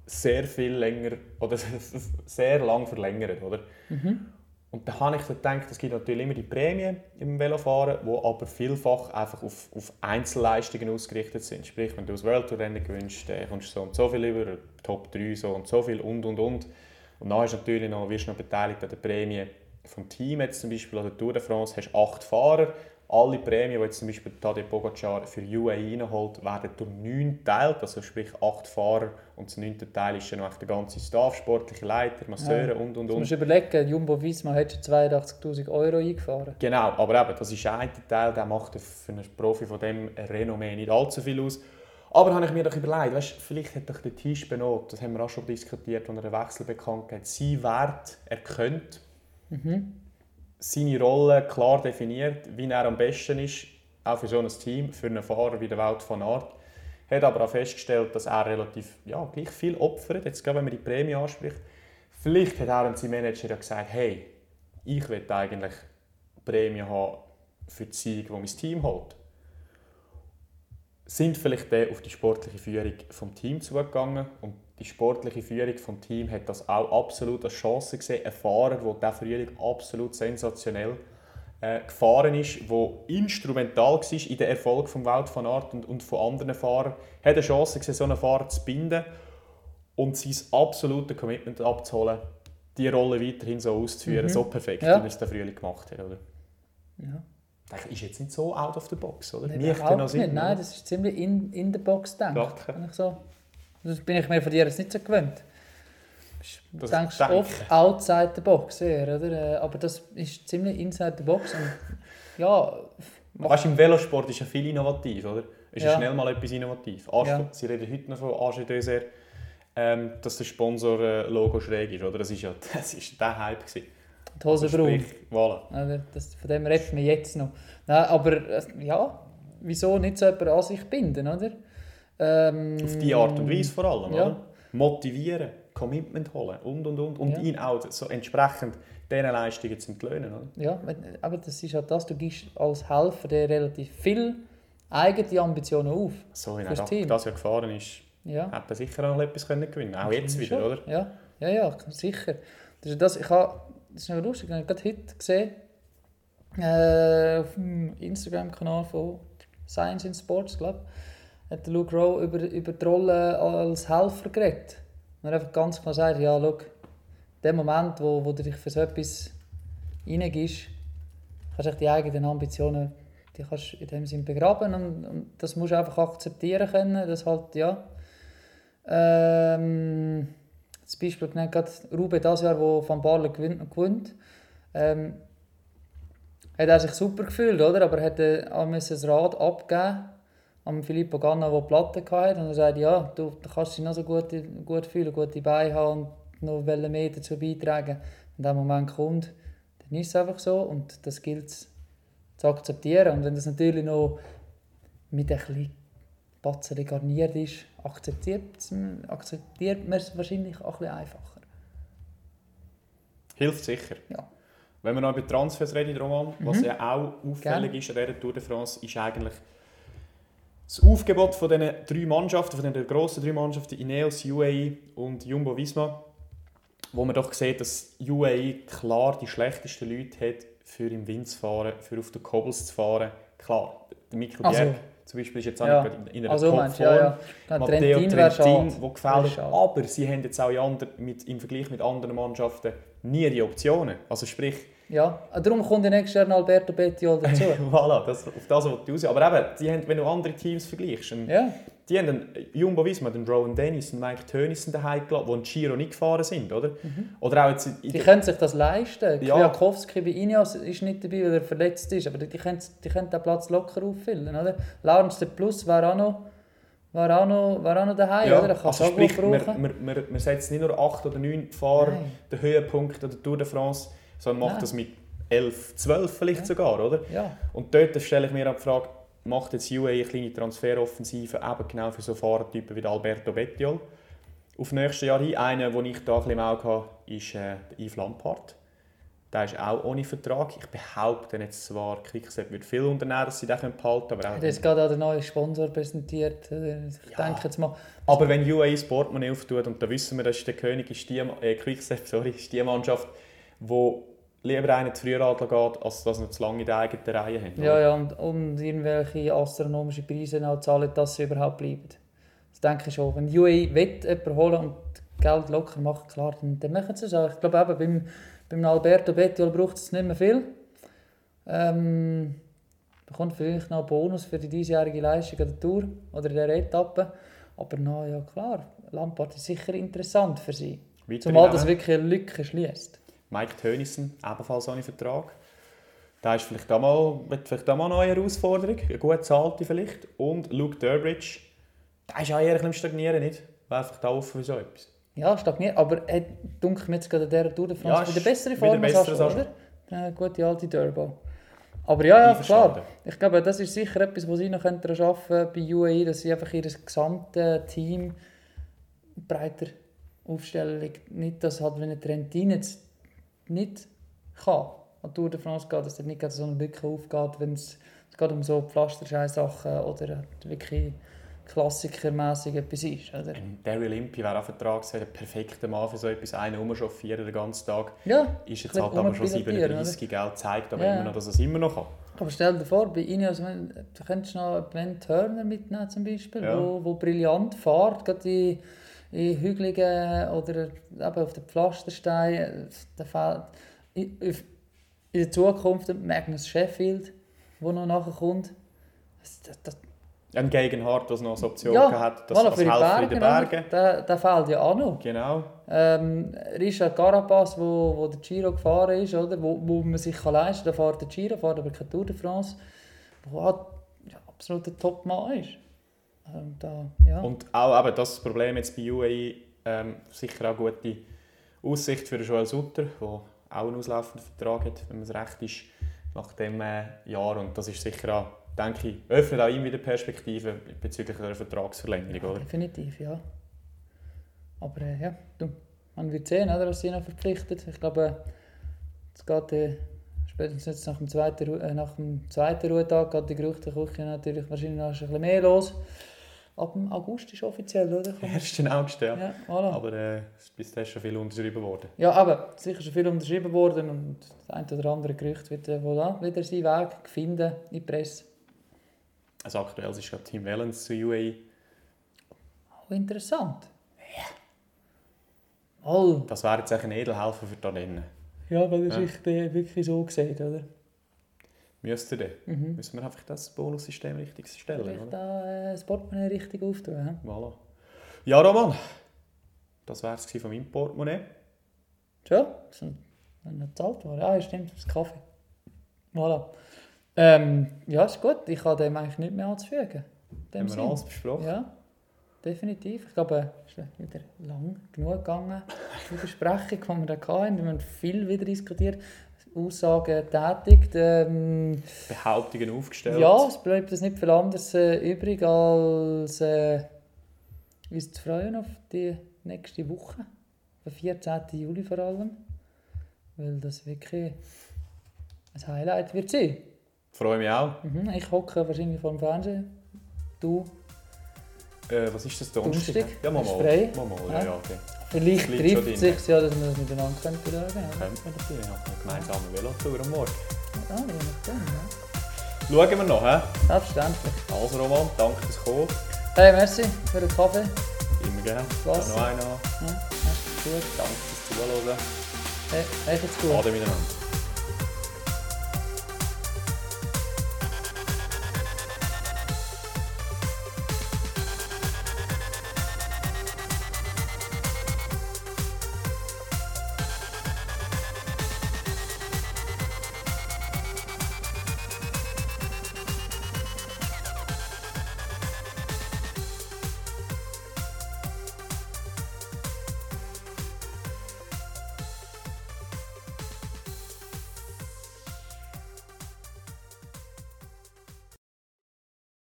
[SPEAKER 2] sehr viel länger oder sehr lang verlängert, oder? Und da habe ich so gedacht, es gibt natürlich immer die Prämien im Velofahren, die aber vielfach einfach auf, auf Einzelleistungen ausgerichtet sind. Sprich, wenn du das World Tour Rennen gewinnst, dann kommst du so und so viel über, Top 3 so und so viel und und und. Und dann ist natürlich noch, wirst du noch beteiligt an der Prämie vom Team. Jetzt zum Beispiel an der Tour de France hast acht Fahrer. Alle Prämien, die jetzt zum Beispiel Tadej Pogacar für UAE reinholt, werden durch neun geteilt. Also sprich acht Fahrer und das neunte Teil ist dann noch der ganze Staff, sportliche Leiter, Masseure
[SPEAKER 3] Ja.
[SPEAKER 2] und und
[SPEAKER 3] Du
[SPEAKER 2] und.
[SPEAKER 3] musst überlegen, Jumbo Visma hat schon 82'000 Euro eingefahren.
[SPEAKER 2] Genau, aber eben, das ist ein Teil, der macht für einen Profi von dem Renommee nicht allzu viel aus. Aber habe ich mir doch überlegt, weißt, vielleicht hat doch der Tisch Benot, das haben wir auch schon diskutiert, als er den Wechsel bekannt hat, seinen Wert erkannt, seine Rolle klar definiert, wie er am besten ist, auch für so ein Team, für einen Fahrer wie der Wout van Aert. Hat aber auch festgestellt, dass er relativ ja, gleich viel opfert, jetzt wenn man die Prämie anspricht. Vielleicht hat er und sein Manager ja gesagt, hey, ich will eigentlich Prämie haben für die Siege, die mein Team holt. Sind vielleicht dann auf die sportliche Führung vom Team zugegangen und die sportliche Führung vom Team hat das auch absolut als Chance gesehen. Ein Fahrer, der dieser Frühling absolut sensationell äh, gefahren ist, der instrumental war in den Erfolg von Wout van Aert und, und von anderen Fahrern, hat eine Chance gesehen, so einen Fahrer zu binden und sein absolutes Commitment abzuholen, die Rolle weiterhin so auszuführen,
[SPEAKER 3] Mhm.
[SPEAKER 2] so perfekt,
[SPEAKER 3] Ja.
[SPEAKER 2] wie er es den Frühling gemacht hat. Oder?
[SPEAKER 3] Ja.
[SPEAKER 2] Das ist jetzt nicht so out of the box, oder?
[SPEAKER 3] Nein,
[SPEAKER 2] Nicht
[SPEAKER 3] nicht. Nein, das ist ziemlich in, in der Box gedacht.
[SPEAKER 2] Danke.
[SPEAKER 3] Das bin ich mir von dir jetzt nicht so gewöhnt. Du denkst
[SPEAKER 2] denke.
[SPEAKER 3] oft outside the box, eher, oder? Äh, Aber das ist ziemlich inside the box. Und ja,
[SPEAKER 2] Weißt, du, im Velosport ist ja viel innovativ, oder? Ist ja. Schnell mal etwas innovativ. Arsch,
[SPEAKER 3] Ja.
[SPEAKER 2] Sie reden heute noch von AG Dessert, ähm, dass das Sponsor-Logo schräg ist, oder? Das ist ja das ist der Hype gewesen.
[SPEAKER 3] die Hose
[SPEAKER 2] Also
[SPEAKER 3] braun.
[SPEAKER 2] voilà.
[SPEAKER 3] Das, von dem reden wir jetzt noch. Nein, aber äh, ja, wieso nicht so jemanden an sich binden, oder? Ähm,
[SPEAKER 2] Auf die Art und Weise vor allem,
[SPEAKER 3] Ja.
[SPEAKER 2] oder? Motivieren, Commitment holen und und und. Und
[SPEAKER 3] Ja.
[SPEAKER 2] ihn auch so entsprechend diesen Leistungen zu entlöhnen, oder?
[SPEAKER 3] Ja, aber das ist halt das, du gibst als Helfer dir relativ viel eigene Ambitionen auf.
[SPEAKER 2] So
[SPEAKER 3] Fürs
[SPEAKER 2] das,
[SPEAKER 3] Team.
[SPEAKER 2] das ja gefahren ist,
[SPEAKER 3] Ja.
[SPEAKER 2] hat er sicher auch noch etwas können gewinnen Auch jetzt wieder,
[SPEAKER 3] Schon.
[SPEAKER 2] oder?
[SPEAKER 3] Ja, ja, ja sicher. Das das, ich habe, das ist noch lustig, ich habe gerade heute gesehen, äh, auf dem Instagram-Kanal von Science in Sports, glaube hat Luke Rowe über, über die Rolle als Helfer geredet. Und er einfach ganz klar sagt, ja, schau, der Moment, wo, wo du dich für so etwas reingibst, kannst du die eigenen Ambitionen die kannst in dem Sinn begraben und, und das musst du einfach akzeptieren können, dass halt, ja, ähm, das Beispiel genannt, gerade Rube das Jahr, wo Van Barle gewinnt, gewinnt ähm, hat er sich super gefühlt, oder? aber er müssen das Rad abgeben am Filippo Ganna, der Platte hatte. Und er sagt, ja, du, du kannst dich noch so gut, gut fühlen, gute Beine haben und noch welche mehr dazu beitragen. Wenn der Moment kommt, dann ist es einfach so und das gilt es zu akzeptieren. Und wenn das natürlich noch mit ein bisschen Batzeli garniert ist, akzeptiert, akzeptiert man es wahrscheinlich auch ein bisschen einfacher.
[SPEAKER 2] Hilft sicher.
[SPEAKER 3] Ja.
[SPEAKER 2] Wenn wir noch über Transfers reden, Roman, was
[SPEAKER 3] Mhm.
[SPEAKER 2] ja auch auffällig
[SPEAKER 3] Gerne.
[SPEAKER 2] ist an dieser Tour de France, ist eigentlich das Aufgebot von diesen drei Mannschaften, von den grossen drei Mannschaften, Ineos, UAE und Jumbo-Visma, wo man doch sieht, dass UAE klar die schlechtesten Leute hat, für im Wind zu fahren, für auf den Cobbles zu fahren. Klar, der Michael
[SPEAKER 3] Also,
[SPEAKER 2] Bjerg, zum Beispiel ist jetzt auch
[SPEAKER 3] Ja.
[SPEAKER 2] in, in einer
[SPEAKER 3] Also
[SPEAKER 2] Topform.
[SPEAKER 3] ja, ja.
[SPEAKER 2] Matteo
[SPEAKER 3] Trentin
[SPEAKER 2] der gefällt.
[SPEAKER 3] Wäre schade.
[SPEAKER 2] Aber sie haben jetzt auch in ander, mit, im Vergleich mit anderen Mannschaften nie die Optionen. Also sprich,
[SPEAKER 3] Ja, darum kommt ja nächstes Jahr Alberto Bettiol dazu.
[SPEAKER 2] voilà, das, auf das wollte ich raus. Aber eben, die haben, wenn du andere Teams vergleichst, einen-
[SPEAKER 3] ja,
[SPEAKER 2] die haben einen Jumbo Visma, den Rowan Dennis, den Mike Tönissen daheim gelassen, die in Giro nicht gefahren sind, oder? Oder auch jetzt in
[SPEAKER 3] Mhm. die
[SPEAKER 2] der-
[SPEAKER 3] können sich das leisten.
[SPEAKER 2] Ja.
[SPEAKER 3] Kwiatkowski bei Ineos ist nicht dabei, weil er verletzt ist, aber die können, die können den Platz locker auffüllen. Oder? Lawrence de Plus wäre auch noch, wäre auch noch, wäre auch noch daheim,
[SPEAKER 2] Ja,
[SPEAKER 3] oder? Er kann
[SPEAKER 2] also sprich,
[SPEAKER 3] brauchen.
[SPEAKER 2] wir, wir, wir setzen nicht nur 8 oder 9 Fahrer
[SPEAKER 3] Nein.
[SPEAKER 2] den Höhepunkt der Tour de France, sondern macht
[SPEAKER 3] Nein.
[SPEAKER 2] das mit 11, 12 vielleicht
[SPEAKER 3] Ja.
[SPEAKER 2] sogar, oder?
[SPEAKER 3] Ja,
[SPEAKER 2] Und dort stelle ich mir auch die Frage, macht jetzt UAE eine kleine Transferoffensive eben genau für so Fahrertypen wie Alberto Bettiol auf nächstes Jahr hin? Einer, den ich da ein bisschen im Auge habe, ist äh, Yves Lampard. Der ist auch ohne Vertrag. Ich behaupte jetzt zwar, Quickstep wird viel unternehmen, dass sie den behalten können, aber auch
[SPEAKER 3] er ist gerade auch der neue Sponsor präsentiert. Ich
[SPEAKER 2] Ja.
[SPEAKER 3] denke jetzt mal,
[SPEAKER 2] Aber wenn UAE das Portemonnaie auftut, und da wissen wir, das ist der König, ist die, äh, sorry, ist die Mannschaft, die lieber einen zu früh Radl geht, als dass sie zu lange in der eigenen Reihe haben.
[SPEAKER 3] Ja, ja, und, und irgendwelche astronomischen Preise auch zahlen, dass sie überhaupt bleiben. Das denke ich schon. Wenn die UAE will, jemanden holen und Geld locker machen, klar, dann, dann machen sie es auch. Ich glaube eben, beim, beim Alberto Bettiol braucht es nicht mehr viel. Ähm, bekommt vielleicht noch einen Bonus für die diesjährige Leistung an der Tour oder in der Etappe. Aber na ja, klar, Lampard ist sicher interessant für sie. Zumal das wirklich eine Lücke schließt.
[SPEAKER 2] Mike Tönissen, ebenfalls ohne Vertrag. Der ist vielleicht auch mal, wird vielleicht auch mal eine neue Herausforderung, eine gut zahlte vielleicht. Und Luke Durbridge, der ist auch eher ein Stagnieren, nicht? Wäre vielleicht auch offen für so etwas.
[SPEAKER 3] Ja, stagniert. Aber er dunkelt mir jetzt gerade an dieser Tour de France
[SPEAKER 2] Ja,
[SPEAKER 3] wieder bessere
[SPEAKER 2] wieder
[SPEAKER 3] Form als Aschel,
[SPEAKER 2] als
[SPEAKER 3] oder? Der gute alte Turbo. Aber ja, ja klar. Ich glaube, das ist sicher etwas, was sie noch arbeiten können bei UAE, dass sie einfach ihr gesamtes Team breiter aufstellen. Nicht, dass halt, wenn ein Trentin jetzt nicht kann, an die Tour de France geht, dass er nicht so eine Lücke aufgeht, wenn es um so Pflasterschei-Sachen oder wirklich klassikermäßig etwas ist. Oder?
[SPEAKER 2] Daryl Impey wäre auch Vertrag, der perfekte Mann für so etwas. Einen rumchauffieren den ganzen Tag.
[SPEAKER 3] Ja,
[SPEAKER 2] Ist jetzt halt aber schon
[SPEAKER 3] rumpilotieren,
[SPEAKER 2] 37, gell? zeigt aber
[SPEAKER 3] Ja.
[SPEAKER 2] immer noch, dass er es immer noch kann.
[SPEAKER 3] Aber stell dir vor, bei Ineos, du könntest noch Ben Turner mitnehmen zum Beispiel,
[SPEAKER 2] Ja.
[SPEAKER 3] wo, wo brillant fährt, gerade in, in hügeligen oder eben auf den Pflastersteinen. Da fehlt in, in der Zukunft der Magnus Sheffield, der noch nachher kommt. Das, das, das,
[SPEAKER 2] Ein Gegenhardt, der noch als Option
[SPEAKER 3] ja,
[SPEAKER 2] hat, das als Helfer in den? Bergen.
[SPEAKER 3] Der, der fehlt ja auch noch.
[SPEAKER 2] Genau.
[SPEAKER 3] Ähm, Richard Carapaz, wo, wo der Giro gefahren ist, oder? Wo, wo man sich kann leisten kann, der fährt den Giro, fährt aber keine Tour de France, wo halt, ja, absolut ein Top-Mann ist. Ähm, da, ja.
[SPEAKER 2] Und auch eben das Problem jetzt bei UAE, ähm, sicher auch gute Aussicht für Joel Sutter, der auch einen auslaufenden Vertrag hat, wenn man es recht ist, nach dem äh, Jahr. Und das ist sicher auch, denke ich, öffnet auch ihm wieder Perspektiven bezüglich einer Vertragsverlängerung. Oder?
[SPEAKER 3] Definitiv, ja. Aber äh, ja, du, man wird sehen, oder, was sie noch verpflichtet. Ich glaube, es geht äh, spätestens jetzt nach dem zweiten, äh, nach dem zweiten Ruhetag geht die Gerüchteküche natürlich wahrscheinlich noch ein bisschen mehr los. Ab dem August ist offiziell, oder?
[SPEAKER 2] 1. August, ja.
[SPEAKER 3] Ja, voilà.
[SPEAKER 2] Aber äh, bis dahin ist schon viel unterschrieben worden.
[SPEAKER 3] Ja, aber sicher schon viel unterschrieben worden und das ein oder andere Gerücht wird äh, auch wieder seinen Weg finden in die Presse.
[SPEAKER 2] Also aktuell ist ja Team Wellens zu UAE.
[SPEAKER 3] Auch interessant. Ja. All.
[SPEAKER 2] Das wäre jetzt eigentlich ein Edelhelfer für die Rennen.
[SPEAKER 3] Ja, weil er
[SPEAKER 2] Ja.
[SPEAKER 3] sich äh, wirklich so sieht, oder?
[SPEAKER 2] Müsste der.
[SPEAKER 3] Mhm.
[SPEAKER 2] Müssen wir einfach das Bonussystem richtig stellen,
[SPEAKER 3] Vielleicht
[SPEAKER 2] oder?
[SPEAKER 3] da äh, das Portemonnaie richtig auftun.
[SPEAKER 2] Voilà. Ja, Roman. Das wäre es von meinem Portemonnaie.
[SPEAKER 3] Ist noch gezahlt worden. Ah, ja, stimmt, das Kaffee. Voilà. Ähm, ja, ist gut. Ich habe dem eigentlich nicht mehr anzufügen.
[SPEAKER 2] Haben wir
[SPEAKER 3] Sinn.
[SPEAKER 2] alles besprochen?
[SPEAKER 3] Ja, definitiv. Ich glaube, es ist wieder lang genug gegangen, die Besprechung, die wir da hatten. Wir haben viel wieder diskutiert, Aussagen getätigt. Ähm,
[SPEAKER 2] Behauptungen aufgestellt.
[SPEAKER 3] ja, es bleibt nicht viel anderes äh, übrig, als äh, uns zu freuen auf die nächste Woche, am 14. Juli vor allem, weil das wirklich ein Highlight wird sein.
[SPEAKER 2] Freue mich auch.
[SPEAKER 3] Mhm, ich hocke wahrscheinlich vor dem Fernsehen, du
[SPEAKER 2] Äh, was ist das? Donnerstag? Ja,
[SPEAKER 3] Ist
[SPEAKER 2] mal.
[SPEAKER 3] frei?
[SPEAKER 2] Mal Ja.
[SPEAKER 3] ja,
[SPEAKER 2] okay.
[SPEAKER 3] Vielleicht trifft es sich ja, dass wir das miteinander können schauen können.
[SPEAKER 2] Könnte man natürlich. Ja, eine gemeinsame Velotour am Morgen.
[SPEAKER 3] Ja, je nachdem, ja.
[SPEAKER 2] Schauen wir noch, hä?
[SPEAKER 3] Selbstverständlich.
[SPEAKER 2] Also Roman, danke fürs Kommen.
[SPEAKER 3] Hey, merci für den Kaffee.
[SPEAKER 2] Immer gerne.
[SPEAKER 3] Was?
[SPEAKER 2] Noch einen.
[SPEAKER 3] Ja, gut.
[SPEAKER 2] Danke fürs Zuhören.
[SPEAKER 3] Hey, jetzt gut.
[SPEAKER 2] Ade miteinander.